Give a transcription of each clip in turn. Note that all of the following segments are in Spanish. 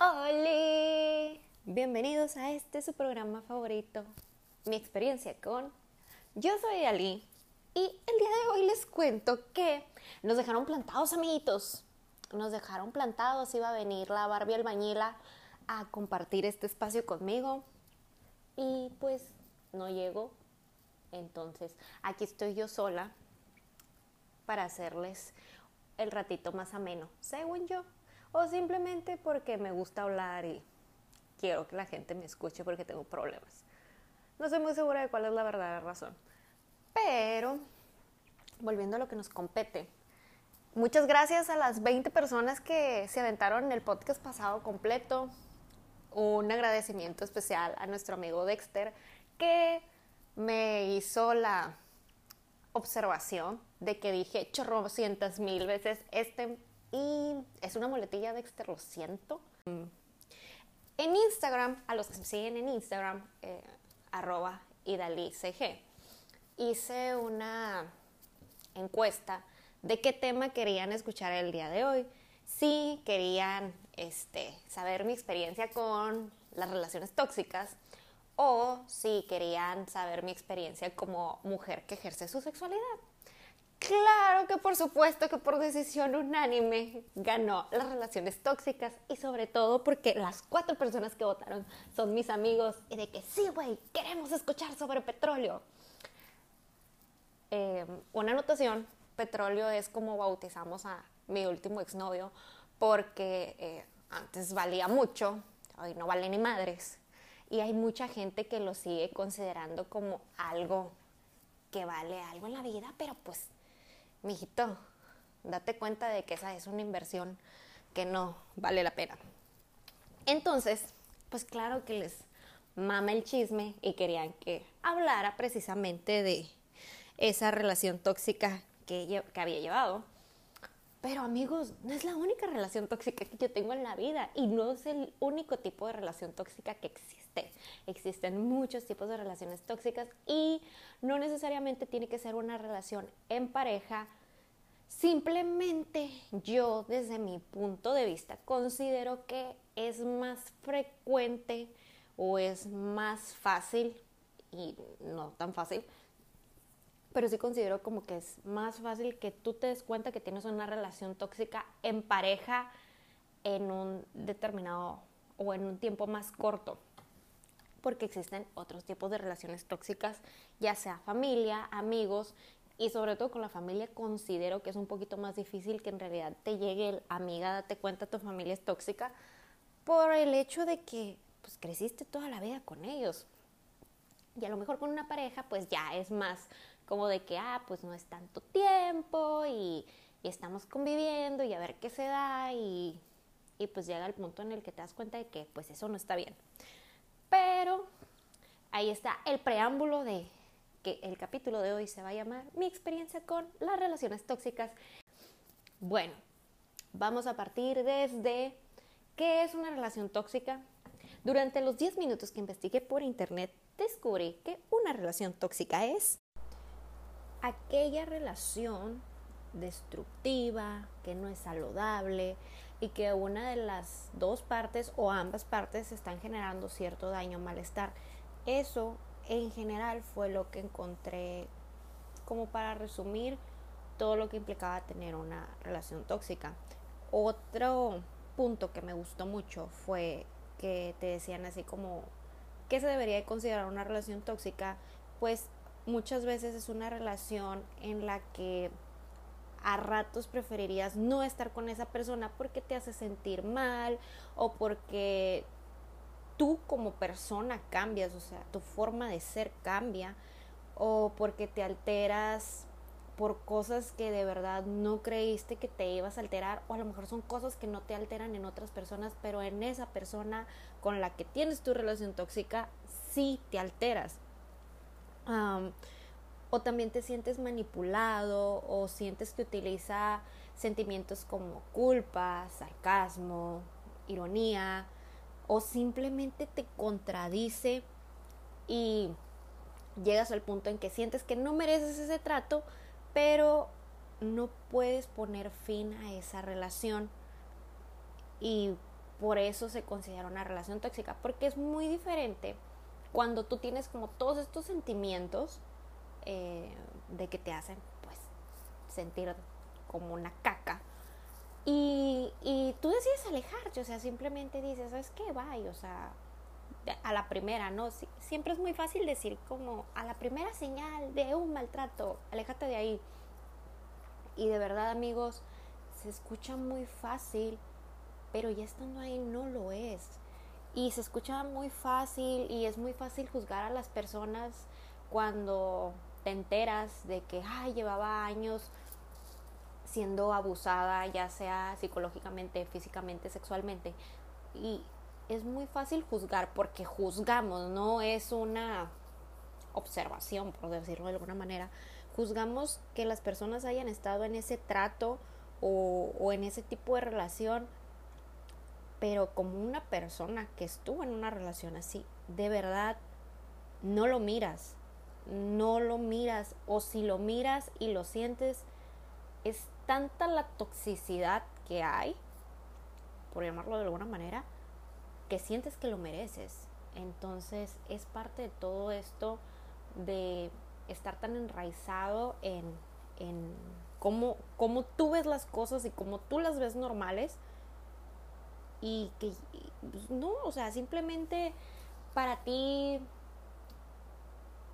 Hola, bienvenidos a este su programa favorito, mi experiencia con. Yo soy Ali y el día de hoy les cuento que nos dejaron plantados, amiguitos. Nos dejaron plantados, iba a venir la Barbie albañila a compartir este espacio conmigo y pues no llegó. Entonces aquí estoy yo sola para hacerles el ratito más ameno, según yo o simplemente porque me gusta hablar y quiero que la gente me escuche porque tengo problemas. No estoy muy segura de cuál es la verdadera razón. Pero, volviendo a lo que nos compete, muchas gracias a las 20 personas que se aventaron en el podcast pasado completo. Un agradecimiento especial a nuestro amigo Dexter que me hizo la observación de que dije chorrocientas mil veces este y es una muletilla Dexter, lo siento. En Instagram, a los que me siguen en Instagram, eh, arroba idalicg, hice una encuesta de qué tema querían escuchar el día de hoy. Si querían este, saber mi experiencia con las relaciones tóxicas o si querían saber mi experiencia como mujer que ejerce su sexualidad. Claro que por supuesto que por decisión unánime ganó las relaciones tóxicas y sobre todo porque las cuatro personas que votaron son mis amigos y de que sí, güey, queremos escuchar sobre petróleo. Em, una anotación, petróleo es como bautizamos a mi último exnovio porque eh, antes valía mucho, hoy no vale ni madres. Y hay mucha gente que lo sigue considerando como algo que vale algo en la vida, pero pues mijito, date cuenta de que esa es una inversión que no vale la pena. Entonces, pues claro que les mama el chisme y querían que hablara precisamente de esa relación tóxica que, que había llevado. Pero amigos, no es la única relación tóxica que yo tengo en la vida y no es el único tipo de relación tóxica que existe. Existen muchos tipos de relaciones tóxicas y no necesariamente tiene que ser una relación en pareja. Simplemente yo desde mi punto de vista considero que es más frecuente o es más fácil y no tan fácil pero sí considero como que es más fácil que tú te des cuenta que tienes una relación tóxica en pareja en un determinado o en un tiempo más corto. Porque existen otros tipos de relaciones tóxicas, ya sea familia, amigos y sobre todo con la familia considero que es un poquito más difícil que en realidad te llegue el amiga, date cuenta tu familia es tóxica por el hecho de que pues creciste toda la vida con ellos. Y a lo mejor con una pareja pues ya es más como de que, ah, pues no es tanto tiempo y, estamos conviviendo y a ver qué se da y, y, pues llega el punto en el que te das cuenta de que pues eso no está bien. Pero ahí está el preámbulo de el capítulo de hoy se va a llamar Mi experiencia con las relaciones tóxicas. Bueno, vamos a partir desde qué es una relación tóxica. Durante los 10 minutos que investigué por internet, descubrí que una relación tóxica es aquella relación destructiva, que no es saludable y que una de las dos partes o ambas partes están generando cierto daño o malestar. Eso en general fue lo que encontré como para resumir todo lo que implicaba tener una relación tóxica. Otro punto que me gustó mucho fue que te decían así como que se debería considerar una relación tóxica, pues muchas veces es una relación en la que a ratos preferirías no estar con esa persona porque te hace sentir mal o porque tú como persona cambias, o sea, tu forma de ser cambia o porque te alteras por cosas que de verdad no creíste que te ibas a alterar o a lo mejor son cosas que no te alteran en otras personas, pero en esa persona con la que tienes tu relación tóxica sí te alteras. O también te sientes manipulado o sientes que utiliza sentimientos como culpa, sarcasmo, ironía o simplemente te contradice y llegas al punto en que sientes que no mereces ese trato, pero no puedes poner fin a esa relación y por eso se considera una relación tóxica, porque es muy diferente cuando tú tienes como todos estos sentimientos eh, de que te hacen pues sentir como una caca y, tú decides alejarte, o sea, simplemente dices, ¿sabes qué? Bye, o sea, a la primera, ¿no? siempre es muy fácil decir como a la primera señal de un maltrato, aléjate de ahí. Y de verdad, amigos, se escucha muy fácil, pero ya estando ahí no lo es. Y se escucha muy fácil y es muy fácil juzgar a las personas cuando te enteras de que, ay, llevaba años siendo abusada, ya sea psicológicamente, físicamente, sexualmente. Y es muy fácil juzgar porque juzgamos, no es una observación, por decirlo de alguna manera. Juzgamos que las personas hayan estado en ese trato o, o en ese tipo de relación, pero como una persona que estuvo en una relación así, de verdad, no lo miras, no lo miras, o si lo miras y lo sientes, es tanta la toxicidad que hay, por llamarlo de alguna manera, que sientes que lo mereces. Entonces es parte de todo esto de estar tan enraizado en, en cómo, cómo tú ves las cosas y cómo tú las ves normales. Y que pues, no, o sea, simplemente para ti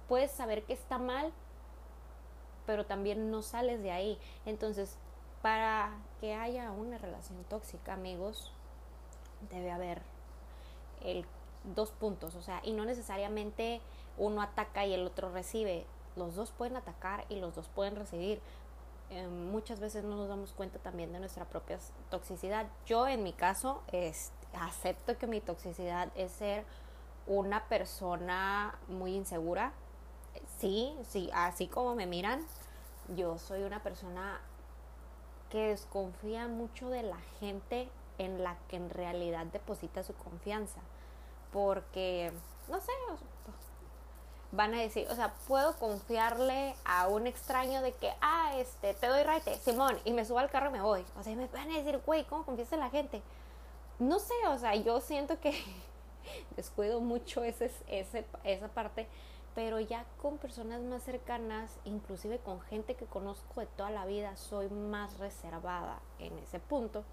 puedes saber que está mal, pero también no sales de ahí. Entonces, para que haya una relación tóxica, amigos, debe haber el dos puntos, o sea, y no necesariamente uno ataca y el otro recibe, los dos pueden atacar y los dos pueden recibir. Eh, muchas veces no nos damos cuenta también de nuestra propia toxicidad. Yo en mi caso acepto que mi toxicidad es ser una persona muy insegura. Sí, sí, así como me miran, yo soy una persona que desconfía mucho de la gente en la que en realidad deposita su confianza. Porque, no sé, van a decir, o sea, puedo confiarle a un extraño de que, ah, este, te doy raite, Simón, y me subo al carro y me voy. O sea, me van a decir, güey, ¿cómo confías en la gente? No sé, o sea, yo siento que descuido mucho ese, ese, esa parte, pero ya con personas más cercanas, inclusive con gente que conozco de toda la vida, soy más reservada en ese punto.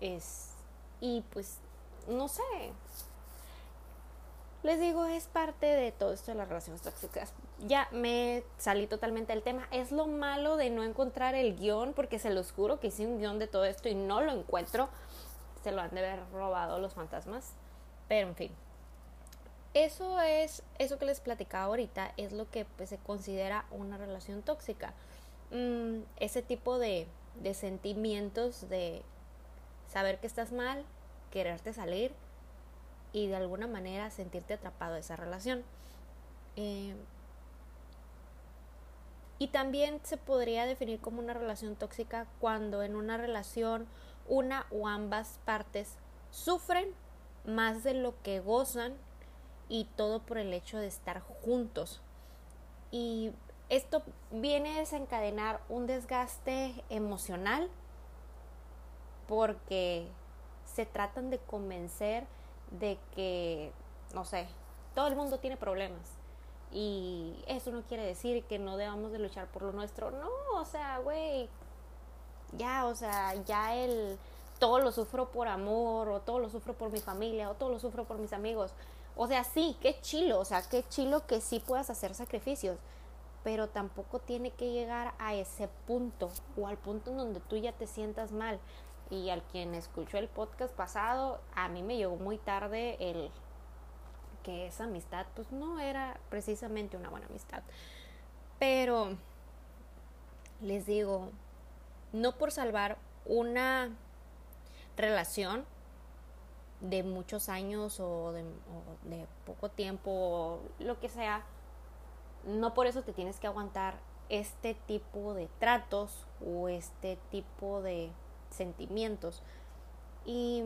Es, y pues, no sé. Les digo, es parte de todo esto de las relaciones tóxicas. Ya me salí totalmente del tema. Es lo malo de no encontrar el guion, porque se los juro que hice un guion de todo esto y no lo encuentro. Se lo han de haber robado los fantasmas. Pero en fin. Eso es, eso que les platicaba ahorita, es lo que pues, se considera una relación tóxica. Mm, ese tipo de, sentimientos de saber que estás mal, quererte salir y de alguna manera sentirte atrapado de esa relación. Eh, y también se podría definir como una relación tóxica cuando en una relación una o ambas partes sufren más de lo que gozan y todo por el hecho de estar juntos. Y esto viene a desencadenar un desgaste emocional porque se tratan de convencer de que, no sé, todo el mundo tiene problemas. Y eso no quiere decir que no debamos de luchar por lo nuestro. No, o sea, güey, ya, o sea, ya el todo lo sufro por amor, o todo lo sufro por mi familia, o todo lo sufro por mis amigos. O sea, sí, qué chilo, o sea, qué chilo que sí puedas hacer sacrificios, pero tampoco tiene que llegar a ese punto o al punto en donde tú ya te sientas mal y al quien escuchó el podcast pasado, a mí me llegó muy tarde el que esa amistad pues no era precisamente una buena amistad. Pero les digo, no por salvar una relación de muchos años o de, poco tiempo, o lo que sea, no por eso te tienes que aguantar este tipo de tratos o este tipo de sentimientos. Y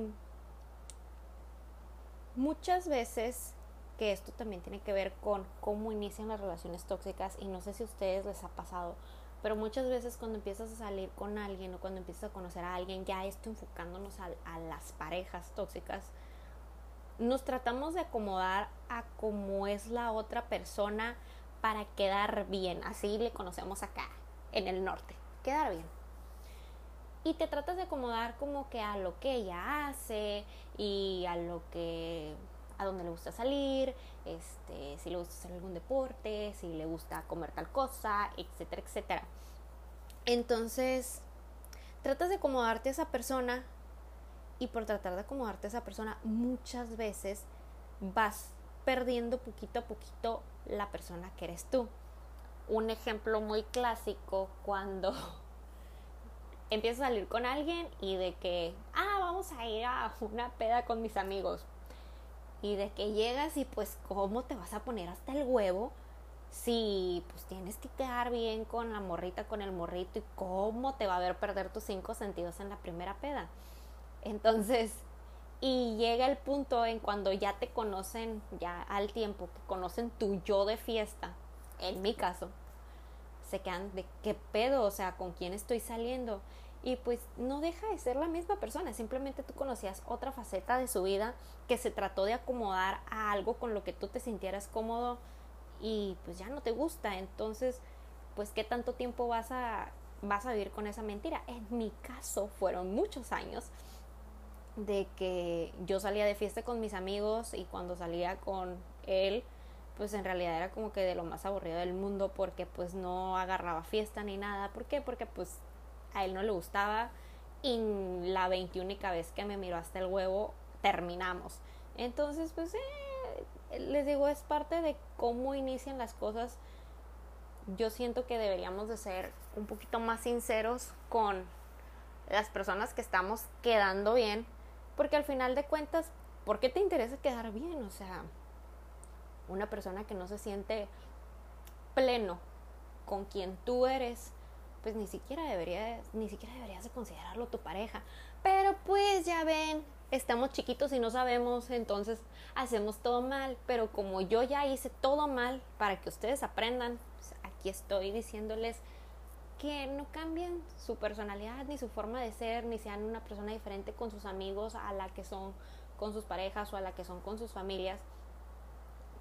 muchas veces que esto también tiene que ver con cómo inician las relaciones tóxicas y no sé si a ustedes les ha pasado, Pero muchas veces cuando empiezas a salir con alguien o cuando empiezas a conocer a alguien, ya esto enfocándonos a, a las parejas tóxicas, nos tratamos de acomodar a cómo es la otra persona para quedar bien. Así le conocemos acá, en el norte. Quedar bien. Y te tratas de acomodar como que a lo que ella hace y a lo que a dónde le gusta salir, este, si le gusta hacer algún deporte, si le gusta comer tal cosa, etcétera, etcétera. Entonces, tratas de acomodarte a esa persona y por tratar de acomodarte a esa persona muchas veces vas perdiendo poquito a poquito la persona que eres tú. Un ejemplo muy clásico cuando empiezas a salir con alguien y de que, ah, vamos a ir a una peda con mis amigos. Y de que llegas y pues, ¿cómo te vas a poner hasta el huevo? Si pues tienes que quedar bien con la morrita, con el morrito y cómo te va a ver perder tus cinco sentidos en la primera peda. Entonces, y llega el punto en cuando ya te conocen, ya al tiempo, que conocen tu yo de fiesta, en mi caso, se quedan de qué pedo, o sea, con quién estoy saliendo. Y pues no deja de ser la misma persona, simplemente tú conocías otra faceta de su vida que se trató de acomodar a algo con lo que tú te sintieras cómodo y pues ya no te gusta. Entonces, pues qué tanto tiempo vas a vas a vivir con esa mentira. En mi caso fueron muchos años de que yo salía de fiesta con mis amigos y cuando salía con él, pues en realidad era como que de lo más aburrido del mundo porque pues no agarraba fiesta ni nada. ¿Por qué? Porque pues a él no le gustaba y la veintiúnica vez que me miró hasta el huevo terminamos. Entonces pues eh, les digo es parte de cómo inician las cosas. Yo siento que deberíamos de ser un poquito más sinceros con las personas que estamos quedando bien porque al final de cuentas, ¿por qué te interesa quedar bien? O sea, una persona que no se siente pleno con quien tú eres, pues ni siquiera deberías, ni siquiera deberías de considerarlo tu pareja. Pero pues ya ven, estamos chiquitos y no sabemos, entonces hacemos todo mal. Pero como yo ya hice todo mal para que ustedes aprendan, pues aquí estoy diciéndoles que no cambien su personalidad ni su forma de ser, ni sean una persona diferente con sus amigos a la que son con sus parejas o a la que son con sus familias,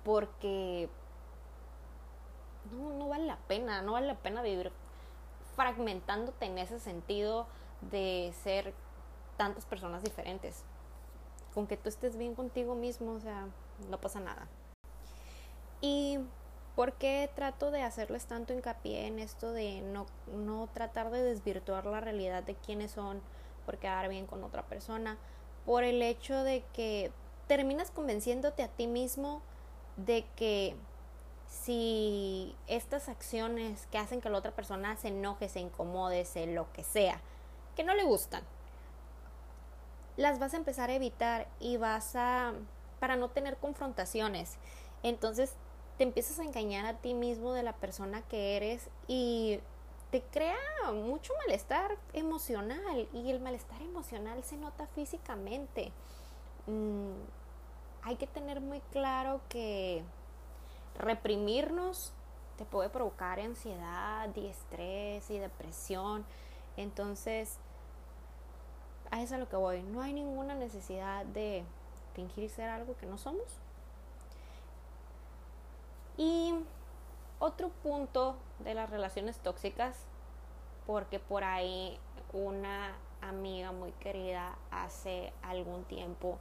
porque no, no vale la pena, no vale la pena vivir fragmentándote en ese sentido de ser tantas personas diferentes. Con que tú estés bien contigo mismo, o sea, no pasa nada. Y ¿Por qué trato de hacerles tanto hincapié en esto de no, no tratar de desvirtuar la realidad de quiénes son por quedar bien con otra persona? Por el hecho de que terminas convenciéndote a ti mismo de que si estas acciones que hacen que la otra persona se enoje, se incomode, se lo que sea, que no le gustan, las vas a empezar a evitar y vas a para no tener confrontaciones. Entonces te empiezas a engañar a ti mismo de la persona que eres y te crea mucho malestar emocional y el malestar emocional se nota físicamente. Mm, hay que tener muy claro que reprimirnos te puede provocar ansiedad y estrés y depresión. Entonces, a eso es a lo que voy. No hay ninguna necesidad de fingir ser algo que no somos y otro punto de las relaciones tóxicas, porque por ahí una amiga muy querida hace algún tiempo,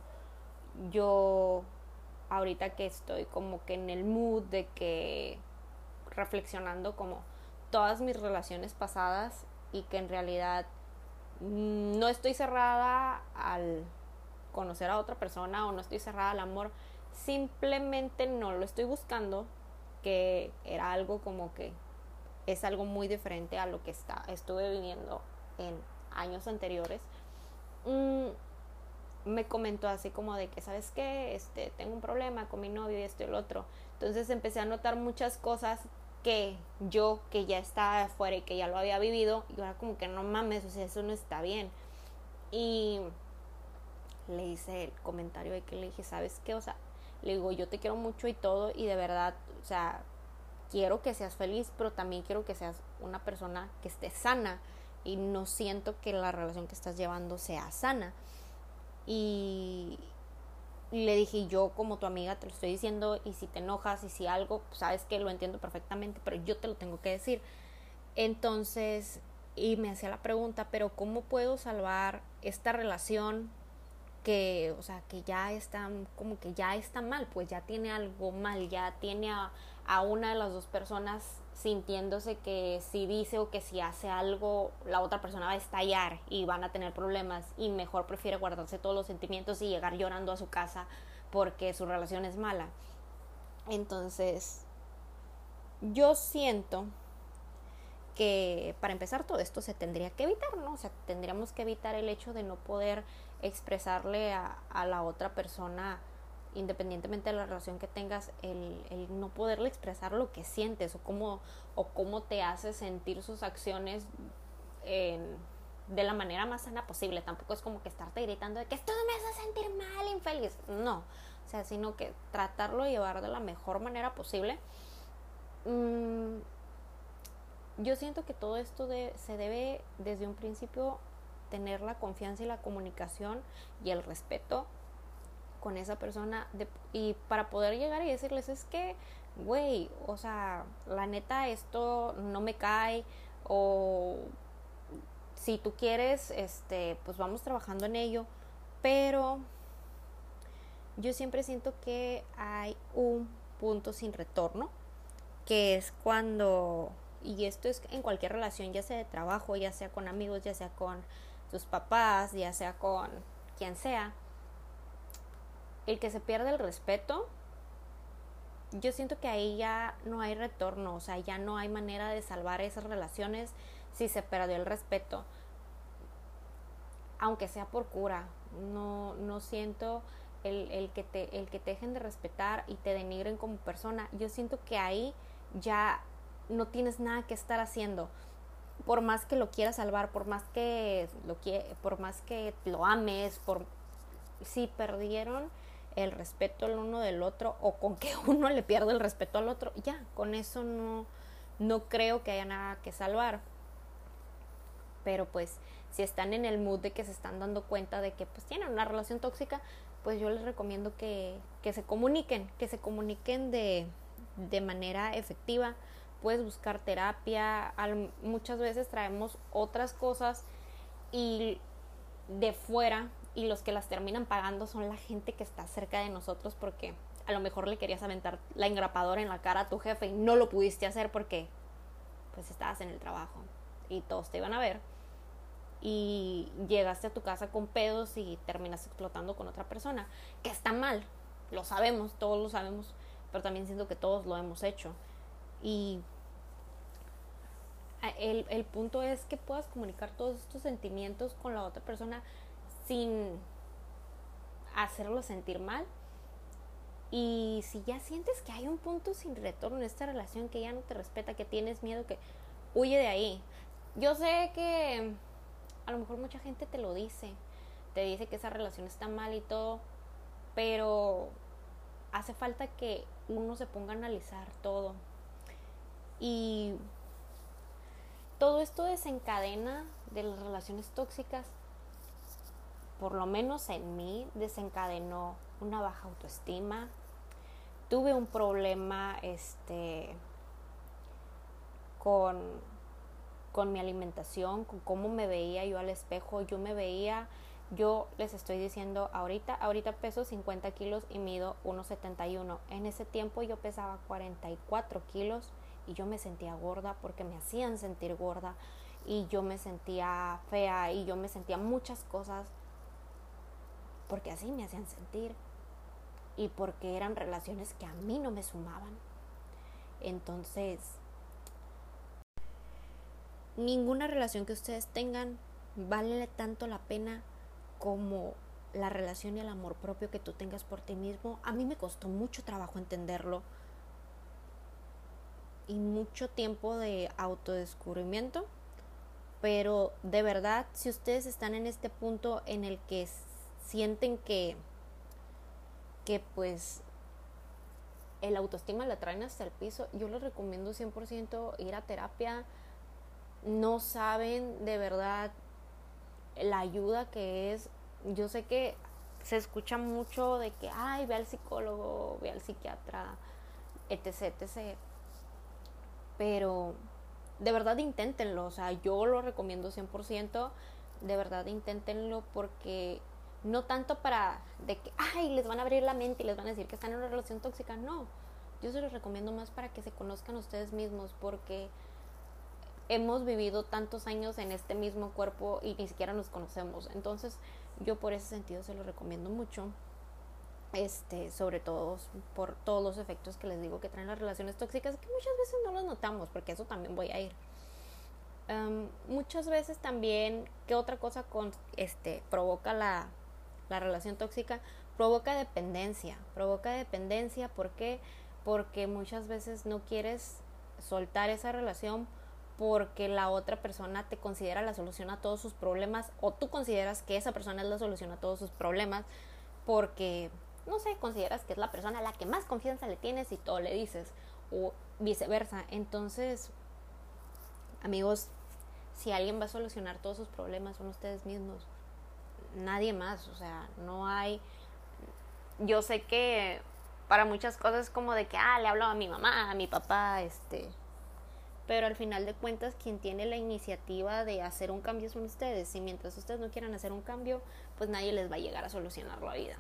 yo ahorita que estoy como que en el mood de que reflexionando como todas mis relaciones pasadas y que en realidad no estoy cerrada al conocer a otra persona o no estoy cerrada al amor, simplemente no lo estoy buscando, que era algo como que es algo muy diferente a lo que está, estuve viviendo en años anteriores. Mm, me comentó así como de que, ¿sabes qué? Este, tengo un problema con mi novio y esto y el otro. Entonces empecé a notar muchas cosas que yo, que ya estaba afuera y que ya lo había vivido, y ahora como que no mames, o sea, eso no está bien. Y le hice el comentario de que le dije, ¿sabes qué? O sea, le digo, yo te quiero mucho y todo, y de verdad, o sea, quiero que seas feliz, pero también quiero que seas una persona que esté sana y no siento que la relación que estás llevando sea sana. Y, le dije, yo como tu amiga te lo estoy diciendo y si te enojas y si algo, pues, sabes que lo entiendo perfectamente, pero yo te lo tengo que decir. Entonces, y me hacía la pregunta, pero ¿cómo puedo salvar esta relación que, o sea, que ya está, como que ya está mal, pues ya tiene algo mal, ya tiene a, a una de las dos personas sintiéndose que si dice o que si hace algo, la otra persona va a estallar y van a tener problemas y mejor prefiere guardarse todos los sentimientos y llegar llorando a su casa porque su relación es mala. Entonces, yo siento que para empezar todo esto se tendría que evitar, ¿no? O sea, tendríamos que evitar el hecho de no poder expresarle a, a la otra persona independientemente de la relación que tengas, el, el, no poderle expresar lo que sientes o cómo, o cómo te hace sentir sus acciones de la manera más sana posible. Tampoco es como que estarte gritando de que esto me hace sentir mal, infeliz. No, o sea, sino que tratarlo de llevar de la mejor manera posible. Mm, yo siento que todo esto de, se debe desde un principio tener la confianza y la comunicación y el respeto con esa persona y para poder llegar y decirles es que, güey, o sea, la neta esto no me cae o si tú quieres, este, pues vamos trabajando en ello, pero yo siempre siento que hay un punto sin retorno, que es cuando, y esto es en cualquier relación, ya sea de trabajo, ya sea con amigos, ya sea con tus papás, ya sea con quien sea, el que se pierde el respeto, yo siento que ahí ya no hay retorno, o sea, ya no hay manera de salvar esas relaciones si se perdió el respeto. Aunque sea por cura, no, no siento el, el, que te, el que te dejen de respetar y te denigren como persona. Yo siento que ahí ya no tienes nada que estar haciendo. Por más que lo quieras salvar, por más que lo, por más que lo ames, por si perdieron el respeto el uno del otro o con que uno le pierda el respeto al otro, ya, con eso no, no creo que haya nada que salvar. Pero pues si están en el mood de que se están dando cuenta de que pues tienen una relación tóxica, pues yo les recomiendo que, que se comuniquen, que se comuniquen de, de manera efectiva. Puedes buscar terapia, muchas veces traemos otras cosas y de fuera y los que las terminan pagando son la gente que está cerca de nosotros porque a lo mejor le querías aventar la engrapadora en la cara a tu jefe y no lo pudiste hacer porque pues estabas en el trabajo y todos te iban a ver y llegaste a tu casa con pedos y terminas explotando con otra persona, que está mal, lo sabemos, todos lo sabemos, pero también siento que todos lo hemos hecho. Y el, el punto es que puedas comunicar todos estos sentimientos con la otra persona sin hacerlo sentir mal. Y si ya sientes que hay un punto sin retorno en esta relación, que ya no te respeta, que tienes miedo, que huye de ahí. Yo sé que a lo mejor mucha gente te lo dice, te dice que esa relación está mal y todo, pero hace falta que uno se ponga a analizar todo. Y todo esto desencadena de las relaciones tóxicas por lo menos en mí, desencadenó una baja autoestima. Tuve un problema este, con, con mi alimentación, con cómo me veía yo al espejo. Yo me veía, yo les estoy diciendo ahorita, ahorita peso 50 kilos y mido 1,71. En ese tiempo yo pesaba 44 kilos y yo me sentía gorda porque me hacían sentir gorda y yo me sentía fea y yo me sentía muchas cosas porque así me hacían sentir y porque eran relaciones que a mí no me sumaban. Entonces, ninguna relación que ustedes tengan vale tanto la pena como la relación y el amor propio que tú tengas por ti mismo. A mí me costó mucho trabajo entenderlo y mucho tiempo de autodescubrimiento, pero de verdad, si ustedes están en este punto en el que sienten que, que pues el autoestima la traen hasta el piso. Yo les recomiendo 100% ir a terapia. No saben de verdad la ayuda que es. Yo sé que se escucha mucho de que, ay, ve al psicólogo, ve al psiquiatra, etc, etc. Pero de verdad inténtenlo, o sea, yo lo recomiendo 100%, de verdad inténtenlo porque no tanto para de que, ay, les van a abrir la mente y les van a decir que están en una relación tóxica, no. Yo se los recomiendo más para que se conozcan ustedes mismos porque hemos vivido tantos años en este mismo cuerpo y ni siquiera nos conocemos. Entonces, yo por ese sentido se los recomiendo mucho. Este, sobre todo por todos los efectos que les digo que traen las relaciones tóxicas, que muchas veces no los notamos, porque eso también voy a ir. muchas veces también, ¿qué otra cosa este, provoca la, la relación tóxica? Provoca dependencia, provoca dependencia, ¿por qué? Porque muchas veces no quieres soltar esa relación porque la otra persona te considera la solución a todos sus problemas o tú consideras que esa persona es la solución a todos sus problemas porque, no sé, consideras que es la persona a la que más confianza le tienes y todo le dices o viceversa. Entonces, amigos, si alguien va a solucionar todos sus problemas son ustedes mismos, nadie más, o sea, no hay... Yo sé que para muchas cosas como de que, ah, le hablo a mi mamá, a mi papá, este, pero al final de cuentas quien tiene la iniciativa de hacer un cambio son ustedes y mientras ustedes no quieran hacer un cambio pues nadie les va a llegar a solucionar la vida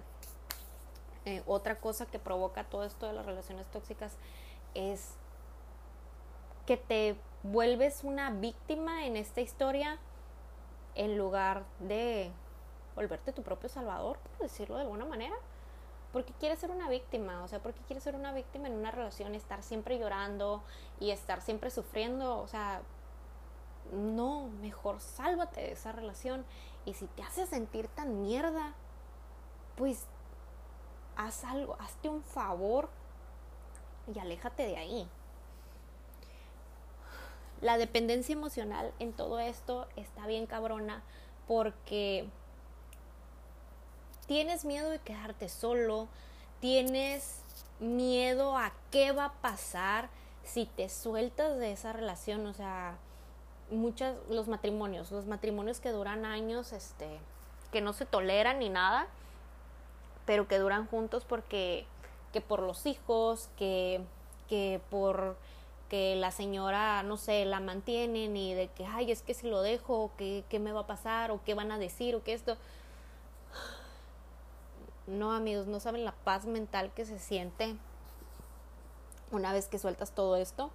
eh, otra cosa que provoca todo esto de las relaciones tóxicas es que te vuelves una víctima en esta historia en lugar de volverte tu propio salvador por decirlo de alguna manera. Porque quieres ser una víctima, o sea, porque quieres ser una víctima en una relación, estar siempre llorando y estar siempre sufriendo, o sea, no, mejor sálvate de esa relación. Y si te hace sentir tan mierda, pues haz algo, hazte un favor y aléjate de ahí. La dependencia emocional en todo esto está bien cabrona porque tienes miedo de quedarte solo, tienes miedo a qué va a pasar si te sueltas de esa relación, o sea, muchos los matrimonios, los matrimonios que duran años, este, que no se toleran ni nada, pero que duran juntos porque que por los hijos, que que por que la señora, no sé, la mantienen y de que, ay, es que si lo dejo, ¿qué, qué me va a pasar? o qué van a decir, o qué esto. No, amigos, no saben la paz mental que se siente una vez que sueltas todo esto.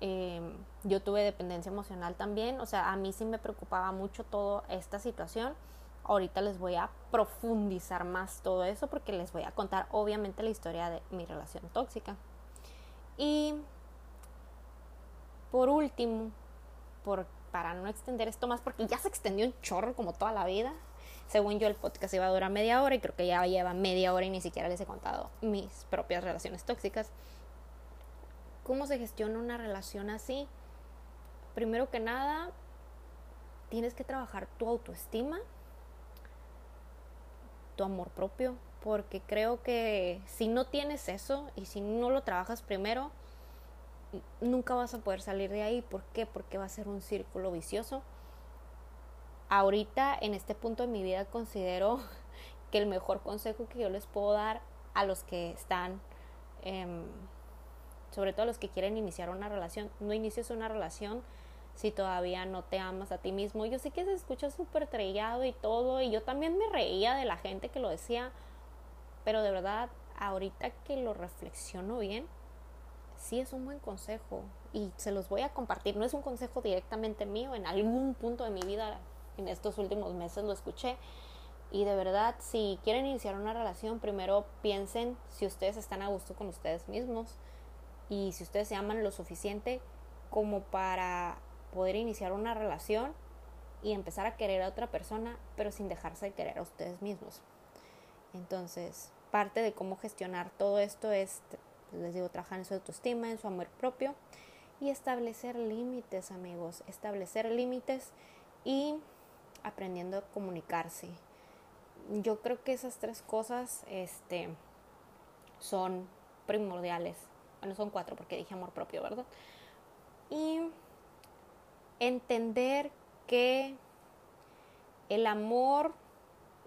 Em, yo tuve dependencia emocional también, o sea, a mí sí me preocupaba mucho toda esta situación. Ahorita les voy a profundizar más todo eso porque les voy a contar obviamente la historia de mi relación tóxica. Y por último, por, para no extender esto más, porque ya se extendió un chorro como toda la vida, según yo, el podcast iba a durar media hora y creo que ya lleva media hora y ni siquiera les he contado mis propias relaciones tóxicas. ¿Cómo se gestiona una relación así? Primero que nada, tienes que trabajar tu autoestima, tu amor propio, porque creo que si no tienes eso y si no lo trabajas primero, nunca vas a poder salir de ahí. ¿Por qué? Porque va a ser un círculo vicioso ahorita en este punto de mi vida considero que el mejor consejo que yo les puedo dar a los que están, em, sobre todo a los que quieren iniciar una relación, no inicies una relación si todavía no te amas a ti mismo. Yo sé que se escucha súper trillado y todo, y yo también me reía de la gente que lo decía, pero de verdad, ahorita que lo reflexiono bien, sí es un buen consejo y se los voy a compartir. No es un consejo directamente mío, en algún punto de mi vida en estos últimos meses lo escuché. Y de verdad, si quieren iniciar una relación, primero piensen si ustedes están a gusto con ustedes mismos y si ustedes se aman lo suficiente como para poder iniciar una relación y empezar a querer a otra persona, pero sin dejarse de querer a ustedes mismos. Entonces, parte de cómo gestionar todo esto es, les digo, trabajar en su autoestima, en su amor propio y establecer límites, amigos, establecer límites y aprendiendo a comunicarse. Yo creo que esas tres cosas este, son primordiales. Bueno, son cuatro porque dije amor propio, ¿verdad? Y entender que el amor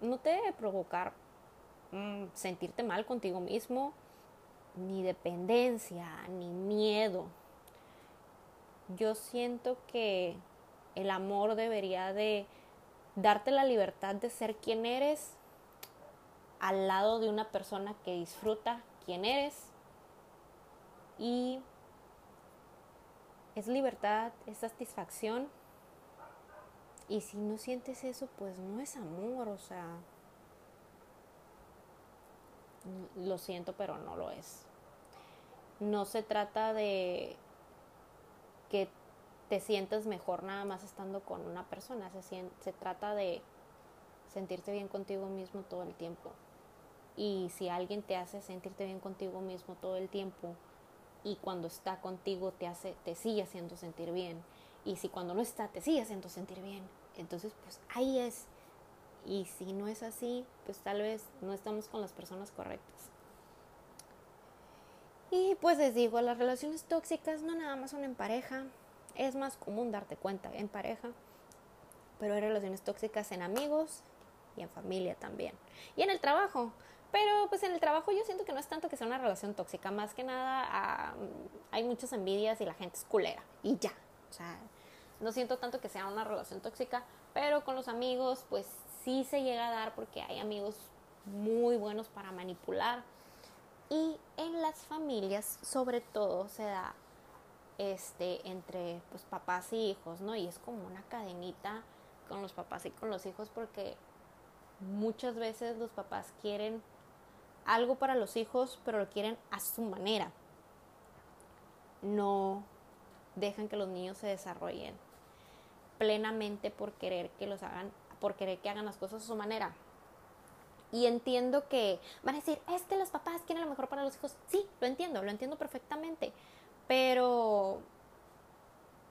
no te debe provocar mm, sentirte mal contigo mismo, ni dependencia, ni miedo. Yo siento que el amor debería de darte la libertad de ser quien eres al lado de una persona que disfruta quien eres y es libertad, es satisfacción y si no sientes eso pues no es amor, o sea, lo siento pero no lo es. No se trata de que te sientas mejor nada más estando con una persona. Se, se trata de sentirte bien contigo mismo todo el tiempo. Y si alguien te hace sentirte bien contigo mismo todo el tiempo y cuando está contigo te hace te sigue haciendo sentir bien y si cuando no está te sigue haciendo sentir bien, entonces pues ahí es. Y si no es así, pues tal vez no estamos con las personas correctas. Y pues les digo, las relaciones tóxicas no nada más son en pareja, es más común darte cuenta en pareja, pero hay relaciones tóxicas en amigos y en familia también. Y en el trabajo. Pero pues en el trabajo yo siento que no es tanto que sea una relación tóxica, más que nada ah, hay muchas envidias y la gente es culera y ya. O sea, no siento tanto que sea una relación tóxica, pero con los amigos pues sí se llega a dar porque hay amigos muy buenos para manipular. Y en las familias sobre todo se da este, entre pues, papás y hijos, ¿no? Y es como una cadenita con los papás y con los hijos porque muchas veces los papás quieren algo para los hijos, pero lo quieren a su manera. No dejan que los niños se desarrollen plenamente por querer que los hagan, por querer que hagan las cosas a su manera. Y entiendo que van a decir, es que los papás quieren lo mejor para los hijos. Sí, lo entiendo, lo entiendo perfectamente pero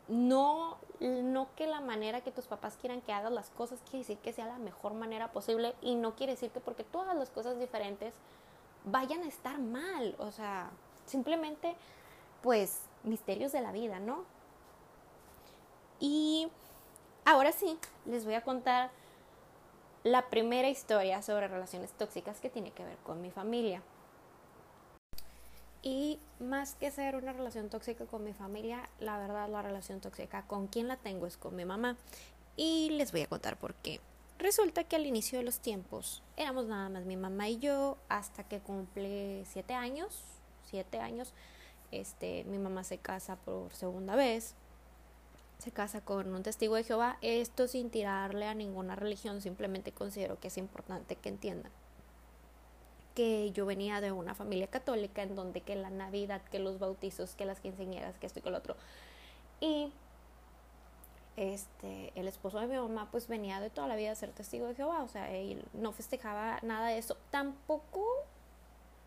no, no que la manera que tus papás quieran que hagas las cosas quiere decir que sea la mejor manera posible y no quiere decir que porque todas las cosas diferentes vayan a estar mal, o sea, simplemente pues misterios de la vida, ¿no? Y ahora sí, les voy a contar la primera historia sobre relaciones tóxicas que tiene que ver con mi familia. Y más que ser una relación tóxica con mi familia, la verdad la relación tóxica con quien la tengo es con mi mamá. Y les voy a contar por qué. Resulta que al inicio de los tiempos éramos nada más mi mamá y yo hasta que cumple siete años. Siete años. Este, mi mamá se casa por segunda vez. Se casa con un testigo de Jehová. Esto sin tirarle a ninguna religión. Simplemente considero que es importante que entiendan que yo venía de una familia católica en donde que la Navidad, que los bautizos, que las quinceañeras, que esto y que lo otro. Y este, el esposo de mi mamá pues venía de toda la vida a ser testigo de Jehová, o sea, él no festejaba nada de eso, tampoco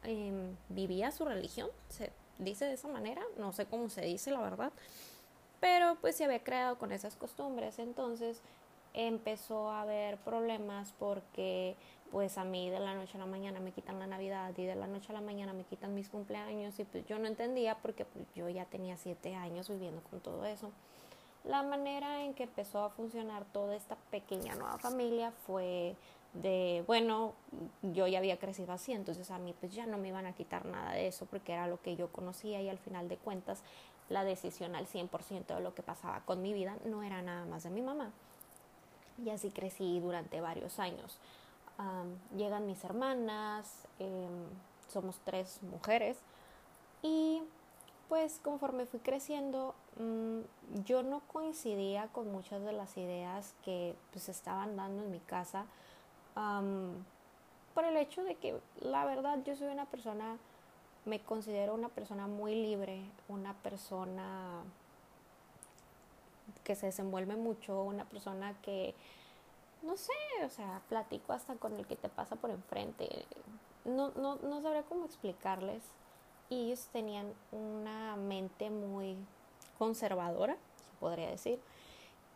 em, vivía su religión, se dice de esa manera, no sé cómo se dice la verdad, pero pues se había creado con esas costumbres, entonces empezó a haber problemas porque pues a mí de la noche a la mañana me quitan la Navidad y de la noche a la mañana me quitan mis cumpleaños y pues yo no entendía porque pues, yo ya tenía siete años viviendo con todo eso. La manera en que empezó a funcionar toda esta pequeña nueva familia fue de, bueno, yo ya había crecido así, entonces a mí pues ya no me iban a quitar nada de eso porque era lo que yo conocía y al final de cuentas la decisión al 100% de lo que pasaba con mi vida no era nada más de mi mamá. Y así crecí durante varios años llegan mis hermanas, em, somos tres mujeres y pues conforme fui creciendo mm, yo no coincidía con muchas de las ideas que pues estaban dando en mi casa por el hecho de que la verdad yo soy una persona me considero una persona muy libre una persona que se desenvuelve mucho una persona que no sé, o sea, platico hasta con el que te pasa por enfrente. No, no, no sabría cómo explicarles. Y ellos tenían una mente muy conservadora, se podría decir.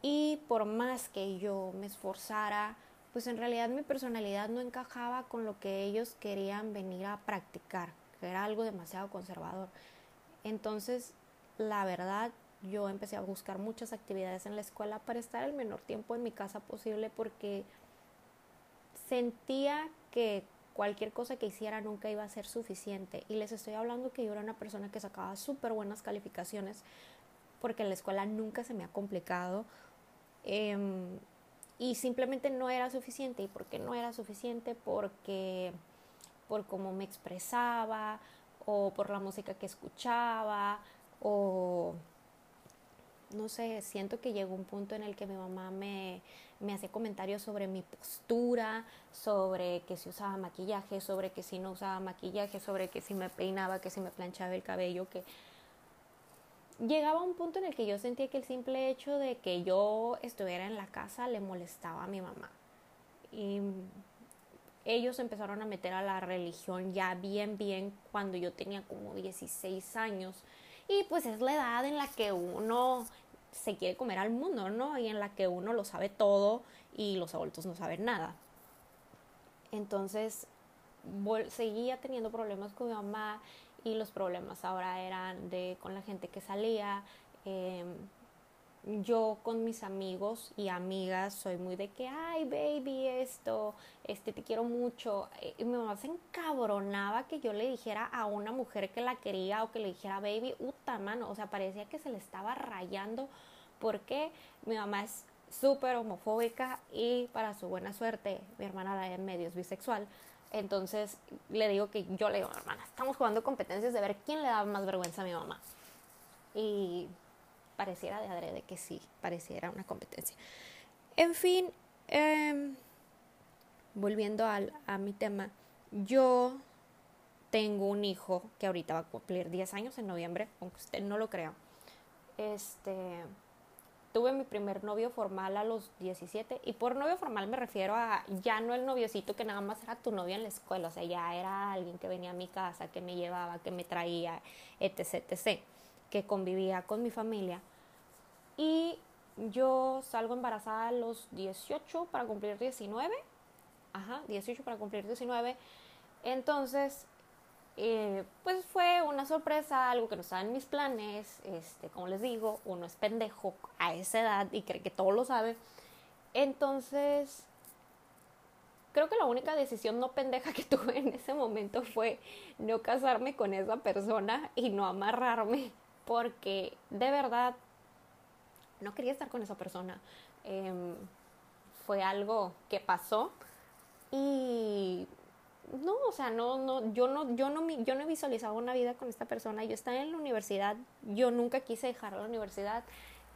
Y por más que yo me esforzara, pues en realidad mi personalidad no encajaba con lo que ellos querían venir a practicar. que era algo demasiado conservador. Entonces, la verdad, yo empecé a buscar muchas actividades en la escuela para estar el menor tiempo en mi casa posible porque sentía que cualquier cosa que hiciera nunca iba a ser suficiente. Y les estoy hablando que yo era una persona que sacaba súper buenas calificaciones porque en la escuela nunca se me ha complicado. Em, y simplemente no era suficiente. ¿Y por qué no era suficiente? Porque por cómo me expresaba o por la música que escuchaba o no sé, siento que llegó un punto en el que mi mamá me, me hacía comentarios sobre mi postura, sobre que si usaba maquillaje, sobre que si no usaba maquillaje, sobre que si me peinaba, que si me planchaba el cabello, que llegaba un punto en el que yo sentía que el simple hecho de que yo estuviera en la casa le molestaba a mi mamá. Y ellos empezaron a meter a la religión ya bien, bien cuando yo tenía como 16 años. Y pues es la edad en la que uno se quiere comer al mundo, ¿no? Y en la que uno lo sabe todo y los adultos no saben nada. Entonces, seguía teniendo problemas con mi mamá y los problemas ahora eran de con la gente que salía. Em, yo con mis amigos y amigas soy muy de que, ay, baby, esto, este, te quiero mucho. Y mi mamá se encabronaba que yo le dijera a una mujer que la quería o que le dijera, baby, uta, mano. O sea, parecía que se le estaba rayando porque mi mamá es súper homofóbica y para su buena suerte, mi hermana la en medio es bisexual. Entonces le digo que yo le digo, hermana, estamos jugando competencias de ver quién le da más vergüenza a mi mamá. Y pareciera de adrede que sí, pareciera una competencia. En fin, em, volviendo a mi tema, yo tengo un hijo que ahorita va a cumplir 10 años en noviembre, aunque usted no lo crea. Este, tuve mi primer novio formal a los 17 y por novio formal me refiero a ya no el noviocito que nada más era tu novio en la escuela, o sea, ya era alguien que venía a mi casa, que me llevaba, que me traía, etc, etc, que convivía con mi familia. Y yo salgo embarazada a los 18 para cumplir 19. Ajá, 18 para cumplir 19. Entonces, eh, pues fue una sorpresa, algo que no estaba en mis planes. Este, como les digo, uno es pendejo a esa edad y cree que todo lo sabe. Entonces, creo que la única decisión no pendeja que tuve en ese momento fue no casarme con esa persona y no amarrarme, porque de verdad no quería estar con esa persona. Em, fue algo que pasó y no, o sea, no, no, yo no, yo no, yo no he visualizado una vida con esta persona. Yo estaba en la universidad, yo nunca quise dejar la universidad.